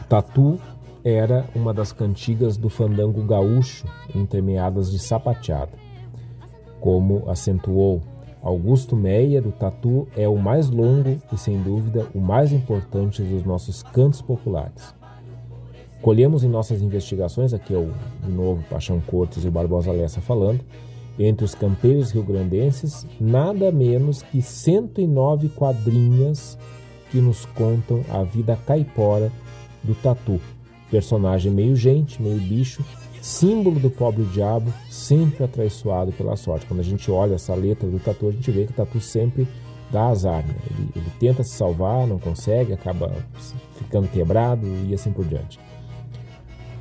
[SPEAKER 2] Tatu era uma das cantigas do fandango gaúcho, intermeadas de sapateada. Como acentuou Augusto Meyer, o tatu é o mais longo e, sem dúvida, o mais importante dos nossos cantos populares. Colhemos em nossas investigações, aqui é o de novo Paixão Cortes e o Barbosa Lessa falando, entre os campeiros rio-grandenses, nada menos que 109 quadrinhas que nos contam a vida caipora do tatu, personagem meio gente, meio bicho, símbolo do pobre diabo, sempre atraiçoado pela sorte. Quando a gente olha essa letra do tatu, a gente vê que o tatu sempre dá azar. Né? Ele, ele, tenta se salvar, não consegue, acaba ficando quebrado e assim por diante.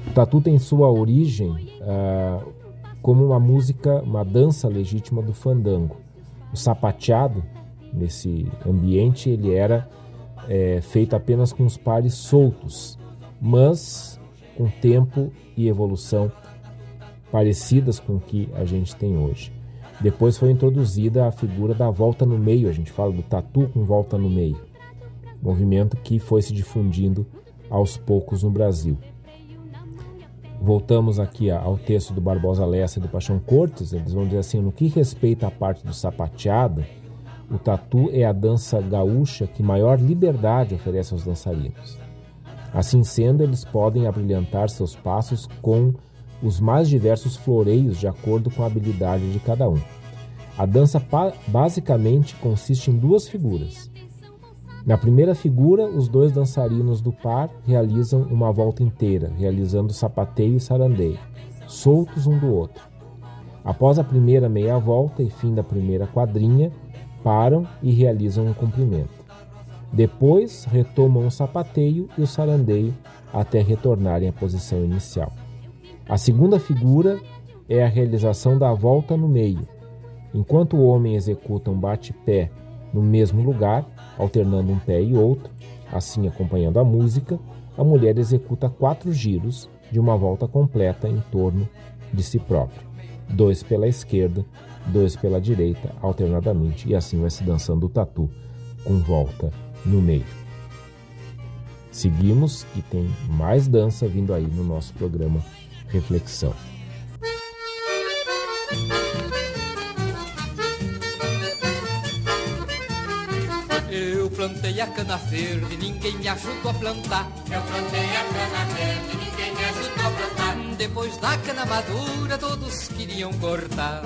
[SPEAKER 2] O tatu tem sua origem ah, como uma música, uma dança legítima do fandango. O sapateado, nesse ambiente, ele era é, feito apenas com os pares soltos, mas com tempo e evolução parecidas com o que a gente tem hoje. Depois foi introduzida a figura da volta no meio, a gente fala do tatu com volta no meio, movimento que foi se difundindo aos poucos no Brasil. Voltamos aqui ao texto do Barbosa Lessa e do Paixão Cortes, eles vão dizer assim: no que respeita à parte do sapateado, o tatu é a dança gaúcha que maior liberdade oferece aos dançarinos. Assim sendo, eles podem abrilhantar seus passos com os mais diversos floreios de acordo com a habilidade de cada um. A dança basicamente consiste em duas figuras. Na primeira figura, os dois dançarinos do par realizam uma volta inteira, realizando sapateio e sarandeio, soltos um do outro. Após a primeira meia volta e fim da primeira quadrinha, param e realizam um cumprimento. Depois retomam o sapateio e o sarandeio até retornarem à posição inicial. A segunda figura é a realização da volta no meio. Enquanto o homem executa um bate-pé no mesmo lugar, alternando um pé e outro, assim acompanhando a música, a mulher executa quatro giros de uma volta completa em torno de si própria. Dois pela esquerda, dois pela direita, alternadamente, e assim vai se dançando o tatu com volta no meio. Seguimos que tem mais dança vindo aí no nosso programa Reflexão.
[SPEAKER 9] Eu plantei a cana verde, ninguém me ajudou a plantar.
[SPEAKER 10] Eu plantei a cana verde, ninguém me ajudou a plantar.
[SPEAKER 9] Depois da cana madura, todos queriam cortar.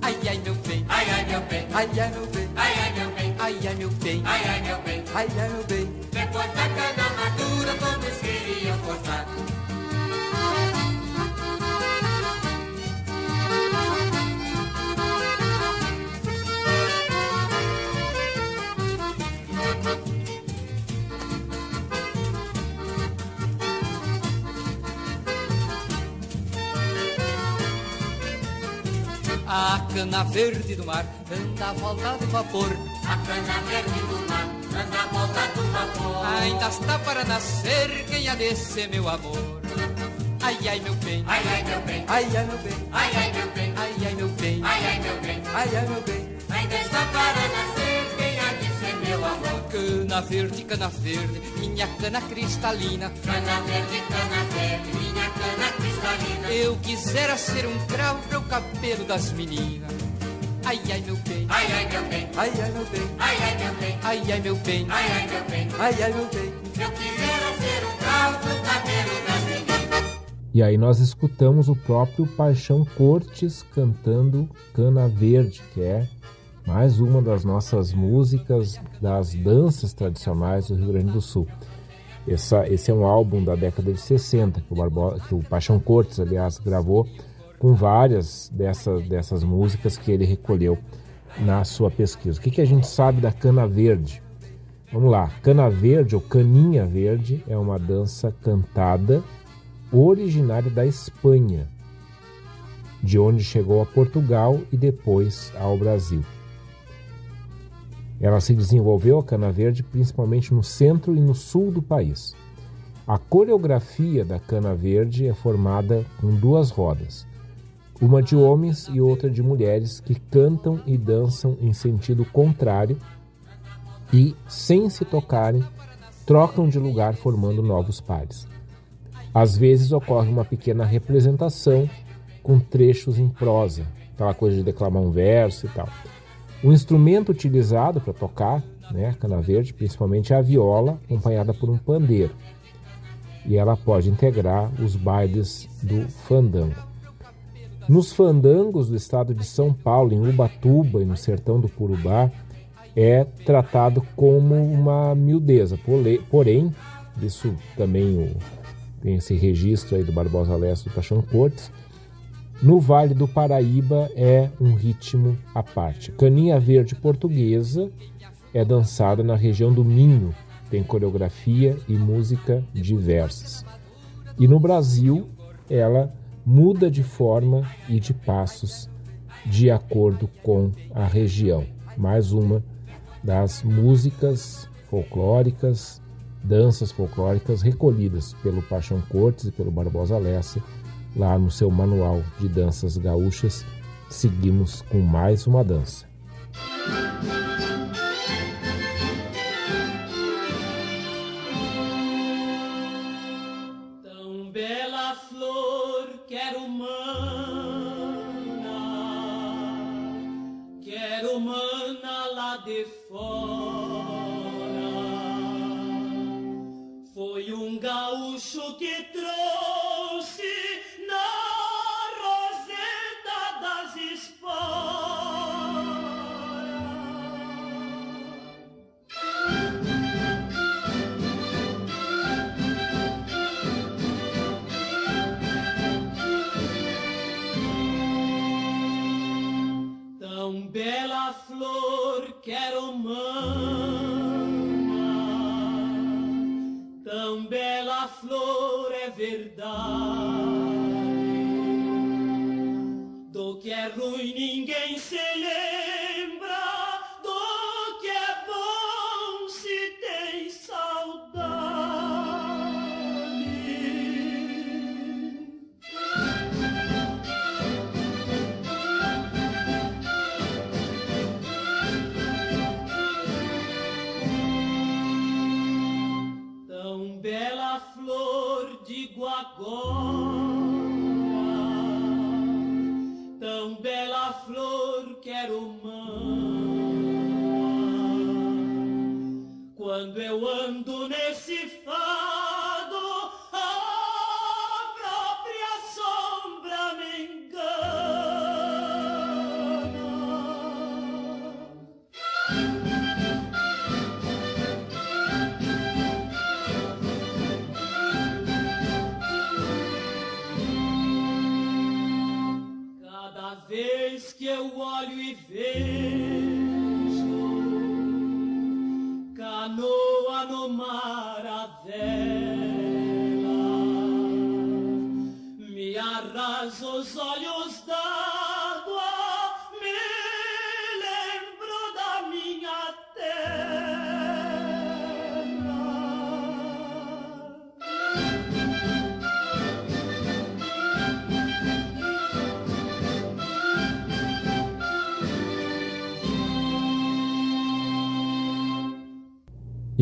[SPEAKER 9] Ai, ai, meu bem.
[SPEAKER 10] Ai, ai, meu bem.
[SPEAKER 9] Ai, ai, meu bem.
[SPEAKER 10] Ai, ai, meu bem.
[SPEAKER 9] Ai, ai, meu bem.
[SPEAKER 10] Ai, ai, meu bem.
[SPEAKER 9] Ai, ai, meu bem.
[SPEAKER 10] Depois da cana madura, todos queriam cortar.
[SPEAKER 9] A cana verde do mar anda à volta do vapor.
[SPEAKER 10] A cana verde do mar anda à volta do vapor.
[SPEAKER 9] Ainda está para nascer quem há de ser meu amor. Ai, ai, meu bem.
[SPEAKER 10] Ai, ai, meu bem.
[SPEAKER 9] Ai, ai, meu bem.
[SPEAKER 10] Ai, ai, meu bem.
[SPEAKER 9] Ai, ai, meu bem.
[SPEAKER 10] Ai, ai, meu bem.
[SPEAKER 9] Ai, ai, meu bem.
[SPEAKER 10] Ainda está para nascer
[SPEAKER 9] Cana verde, cana verde, minha cana cristalina.
[SPEAKER 10] Cana verde, cana verde, minha cana cristalina.
[SPEAKER 9] Eu quisera ser um cravo para o cabelo das meninas. Ai, ai, meu bem.
[SPEAKER 10] Ai, ai, meu bem.
[SPEAKER 9] Ai, ai, meu bem.
[SPEAKER 10] Ai, ai, meu bem.
[SPEAKER 9] Ai, ai, meu bem.
[SPEAKER 10] Ai, ai, meu bem.
[SPEAKER 9] Ai, ai, meu bem.
[SPEAKER 10] Eu quisera ser um cravo pro cabelo das meninas.
[SPEAKER 2] E aí nós escutamos o próprio Paixão Cortes cantando Cana Verde, que é mais uma das nossas músicas das danças tradicionais do Rio Grande do Sul. Essa, esse é um álbum da década de 60 que o, Barbo, que o Paixão Cortes, aliás, gravou com várias dessas, dessas músicas que ele recolheu na sua pesquisa. O que, que a gente sabe da cana verde? Vamos lá, cana verde ou caninha verde é uma dança cantada originária da Espanha, de onde chegou a Portugal e depois ao Brasil. Ela se desenvolveu a cana verde principalmente no centro e no sul do país. A coreografia da cana verde é formada com duas rodas, uma de homens e outra de mulheres que cantam e dançam em sentido contrário e, sem se tocarem, trocam de lugar formando novos pares. Às vezes ocorre uma pequena representação com trechos em prosa, aquela coisa de declamar um verso e tal. O instrumento utilizado para tocar, né, cana verde, principalmente é a viola, acompanhada por um pandeiro. E ela pode integrar os bailes do fandango. Nos fandangos do estado de São Paulo, em Ubatuba e no sertão do Purubá, é tratado como uma miudeza. Porém, isso também tem esse registro aí do Barbosa Leste do Paixão Cortes, no Vale do Paraíba é um ritmo à parte. Caninha verde portuguesa é dançada na região do Minho, tem coreografia e música diversas. E no Brasil, ela muda de forma e de passos de acordo com a região. Mais uma das músicas folclóricas, danças folclóricas recolhidas pelo Paixão Cortes e pelo Barbosa Lessa lá no seu manual de danças gaúchas, seguimos com mais uma dança.
[SPEAKER 8] Tão bela flor, quero mana, quero mana lá de fora. Quero mana, tão bela flor é verdade. Do que é ruim ninguém se lembra. Flor quero mana quando eu ando nesse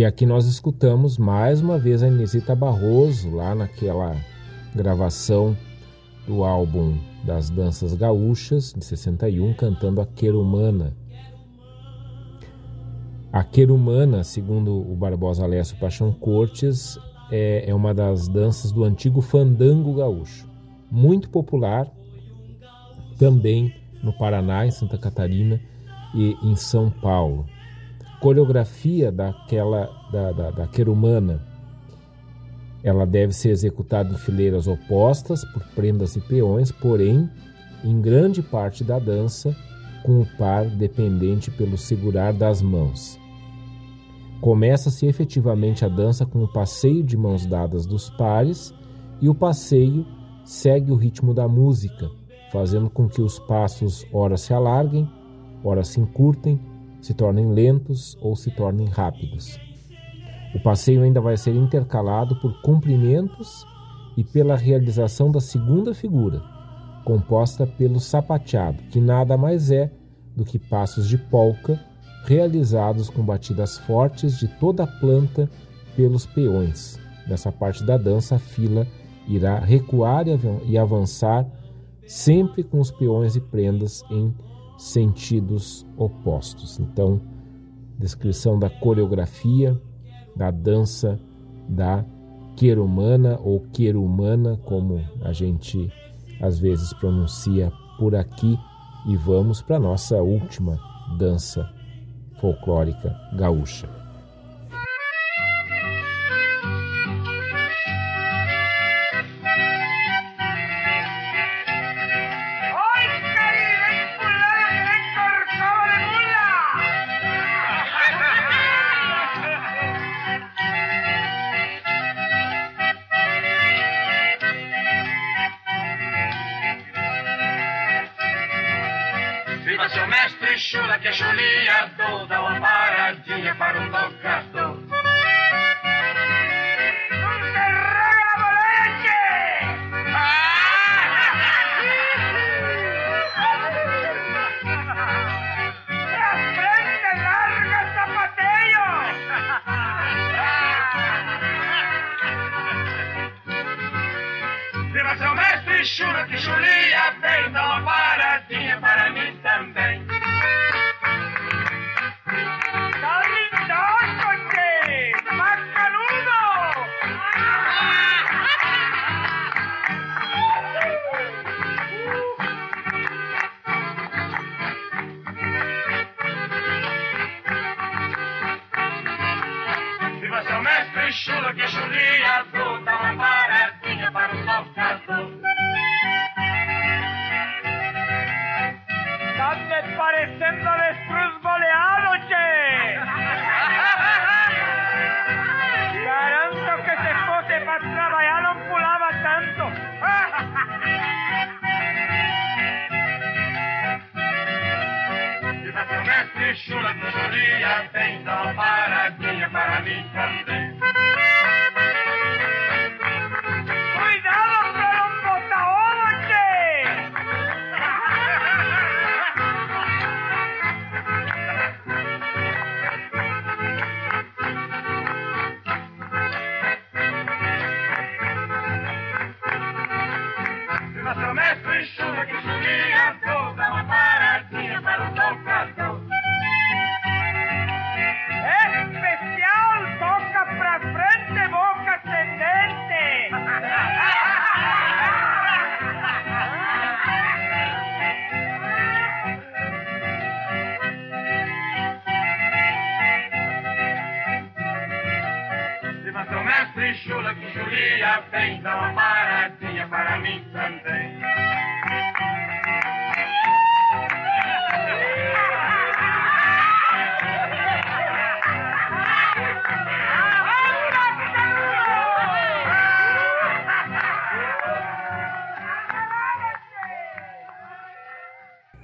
[SPEAKER 8] E
[SPEAKER 2] aqui nós escutamos mais uma vez a Inesita Barroso, lá naquela gravação do álbum das Danças Gaúchas, de 61, cantando a Querumana. A Querumana, segundo o Barbosa Alessio Paixão Cortes, é, é uma das danças do antigo fandango gaúcho, muito popular também no Paraná, em Santa Catarina e em São Paulo. Coreografia daquela da, da, da querumana. Ela deve ser executada em fileiras opostas por prendas e peões, porém, em grande parte da dança, com o par dependente pelo segurar das mãos. Começa-se efetivamente a dança com o passeio de mãos dadas dos pares e o passeio segue o ritmo da música, fazendo com que os passos ora se alarguem, ora se encurtem, se tornem lentos ou se tornem rápidos. O passeio ainda vai ser intercalado por cumprimentos e pela realização da segunda figura, composta pelo sapateado, que nada mais é do que passos de polca realizados com batidas fortes de toda a planta pelos peões. Nessa parte da dança, a fila irá recuar e avançar sempre com os peões e prendas em sentidos opostos. Então, descrição da coreografia da dança da querumana ou querumana, como a gente às vezes pronuncia por aqui, e vamos para nossa última dança folclórica gaúcha.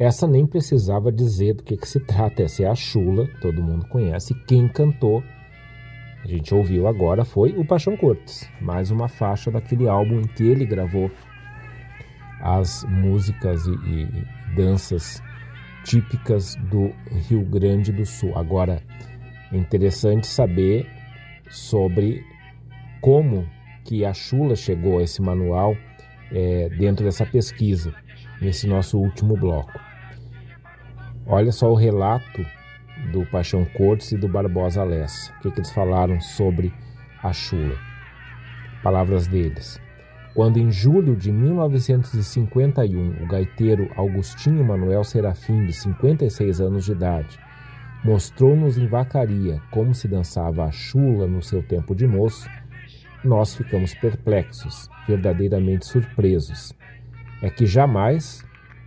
[SPEAKER 2] Essa nem precisava dizer do que, que se trata. Essa é a Chula, todo mundo conhece. Quem cantou, a gente ouviu agora, foi o Paixão Cortes. Mais uma faixa daquele álbum em que ele gravou as músicas e, e danças típicas do Rio Grande do Sul. Agora, é interessante saber sobre como que a Chula chegou a esse manual é, dentro dessa pesquisa, nesse nosso último bloco. Olha só o relato do Paixão Cortes e do Barbosa Lessa. O que, que eles falaram sobre a chula? Palavras deles. quando em julho de 1951 o gaiteiro Augustinho Manuel Serafim, de 56 anos de idade, mostrou-nos em Vacaria como se dançava a chula no seu tempo de moço, nós ficamos perplexos, verdadeiramente surpresos. É que jamais,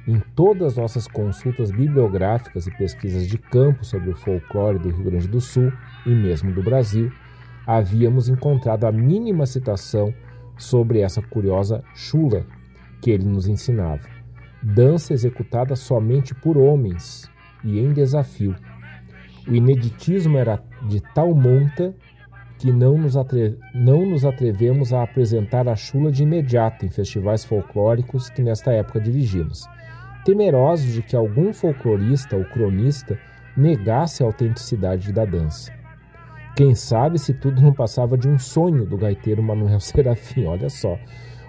[SPEAKER 2] em todas as nossas consultas bibliográficas e pesquisas de campo sobre o folclore do Rio Grande do Sul e mesmo do Brasil, havíamos encontrado a mínima citação sobre essa curiosa chula que ele nos ensinava. Dança executada somente por homens e em desafio. O ineditismo era de tal monta que não nos, atre... não nos atrevemos a apresentar a chula de imediato em festivais folclóricos que nesta época dirigimos, temerosos de que algum folclorista ou cronista negasse a autenticidade da dança. Quem sabe se tudo não passava de um sonho do gaiteiro Manuel Serafim, olha só.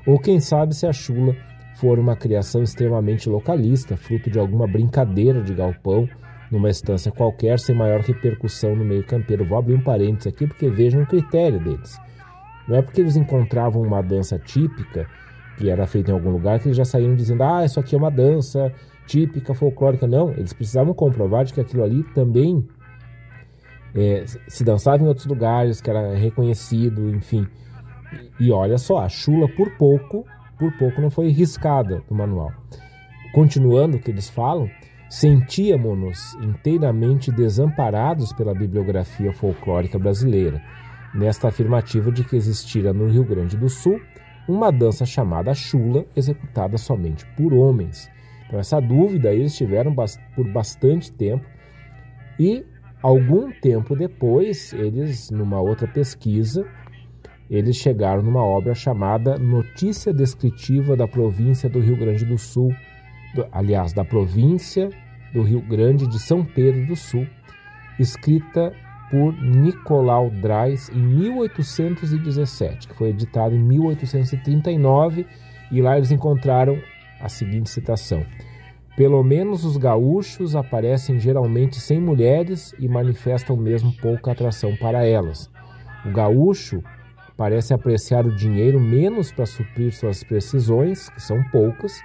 [SPEAKER 2] Ou quem sabe se a chula for uma criação extremamente localista, fruto de alguma brincadeira de galpão numa estância qualquer sem maior repercussão no meio campeiro. Vou abrir um parênteses aqui porque vejam o critério deles. Não é porque eles encontravam uma dança típica era feita em algum lugar que eles já saíam dizendo: ah, isso aqui é uma dança típica folclórica. Não, eles precisavam comprovar de que aquilo ali também é, se dançava em outros lugares, que era reconhecido, enfim. E olha só, a chula por pouco, por pouco não foi riscada do manual. Continuando o que eles falam, sentíamos-nos inteiramente desamparados pela bibliografia folclórica brasileira, nesta afirmativa de que existira no Rio Grande do Sul uma dança chamada chula, executada somente por homens. Então, essa dúvida eles tiveram por bastante tempo e Algum tempo depois, eles, numa outra pesquisa, eles chegaram numa obra chamada Notícia Descritiva da Província do Rio Grande do Sul, do, aliás, da província do Rio Grande de São Pedro do Sul, escrita por Nicolau Drais em 1817, que foi editado em 1839, e lá eles encontraram a seguinte citação: pelo menos os gaúchos aparecem geralmente sem mulheres e manifestam mesmo pouca atração para elas. O gaúcho parece apreciar o dinheiro menos para suprir suas precisões, que são poucas,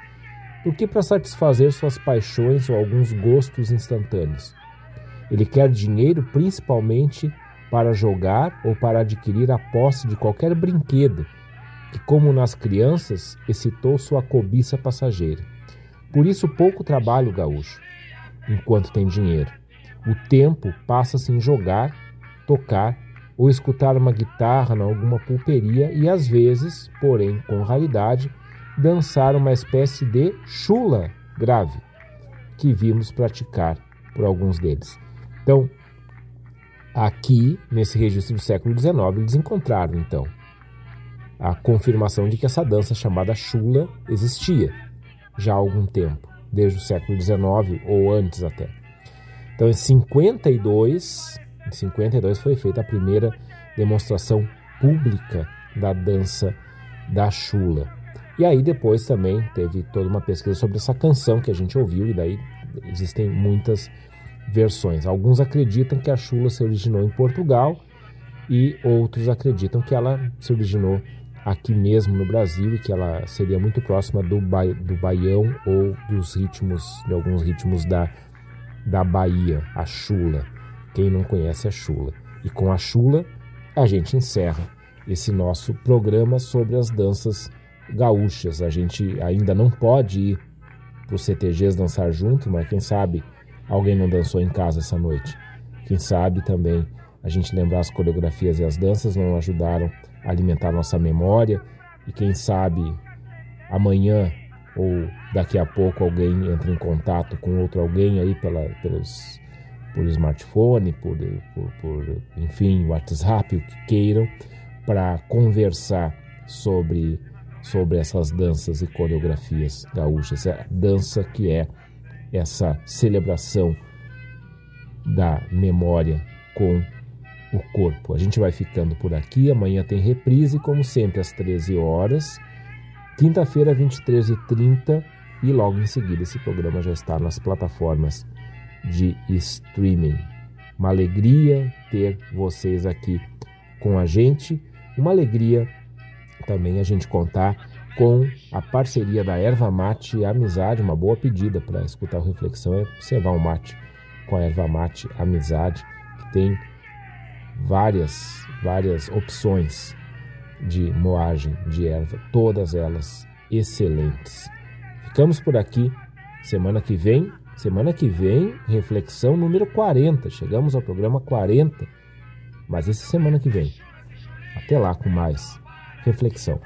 [SPEAKER 2] do que para satisfazer suas paixões ou alguns gostos instantâneos. Ele quer dinheiro principalmente para jogar ou para adquirir a posse de qualquer brinquedo que, como nas crianças, excitou sua cobiça passageira. Por isso, pouco trabalho gaúcho, enquanto tem dinheiro. O tempo passa-se em jogar, tocar ou escutar uma guitarra em alguma pulperia e, às vezes, porém com raridade, dançar uma espécie de chula grave, que vimos praticar por alguns deles. Então, aqui, nesse registro do século XIX, eles encontraram, então, a confirmação de que essa dança chamada chula existia já há algum tempo, desde o século XIX ou antes até. Então, em 52, em 52 foi feita a primeira demonstração pública da dança da chula. E aí depois também teve toda uma pesquisa sobre essa canção que a gente ouviu e daí existem muitas versões. Alguns acreditam que a chula se originou em Portugal e outros acreditam que ela se originou aqui mesmo no Brasil e que ela seria muito próxima do, ba do baião ou dos ritmos, de alguns ritmos da, da Bahia, a chula. Quem não conhece a chula. E com a chula a gente encerra esse nosso programa sobre as danças gaúchas. A gente ainda não pode ir para os CTGs dançar junto, mas quem sabe alguém não dançou em casa essa noite. Quem sabe também a gente lembrar as coreografias e as danças não ajudaram alimentar nossa memória e quem sabe amanhã ou daqui a pouco alguém entra em contato com outro alguém aí pela, pelos, por smartphone, por, por, por enfim, WhatsApp, o que queiram, para conversar sobre, sobre essas danças e coreografias gaúchas. A dança que é essa celebração da memória com o corpo. A gente vai ficando por aqui. Amanhã tem reprise, como sempre, às 13 horas. Quinta-feira, 23h30. E logo em seguida, esse programa já está nas plataformas de streaming. Uma alegria ter vocês aqui com a gente. Uma alegria também a gente contar com a parceria da erva mate amizade, uma boa pedida para escutar o reflexão é observar um mate com a erva mate amizade, que tem várias várias opções de moagem de erva, todas elas excelentes. Ficamos por aqui. Semana que vem, semana que vem, reflexão número 40. Chegamos ao programa 40. Mas essa semana que vem. Até lá com mais reflexão.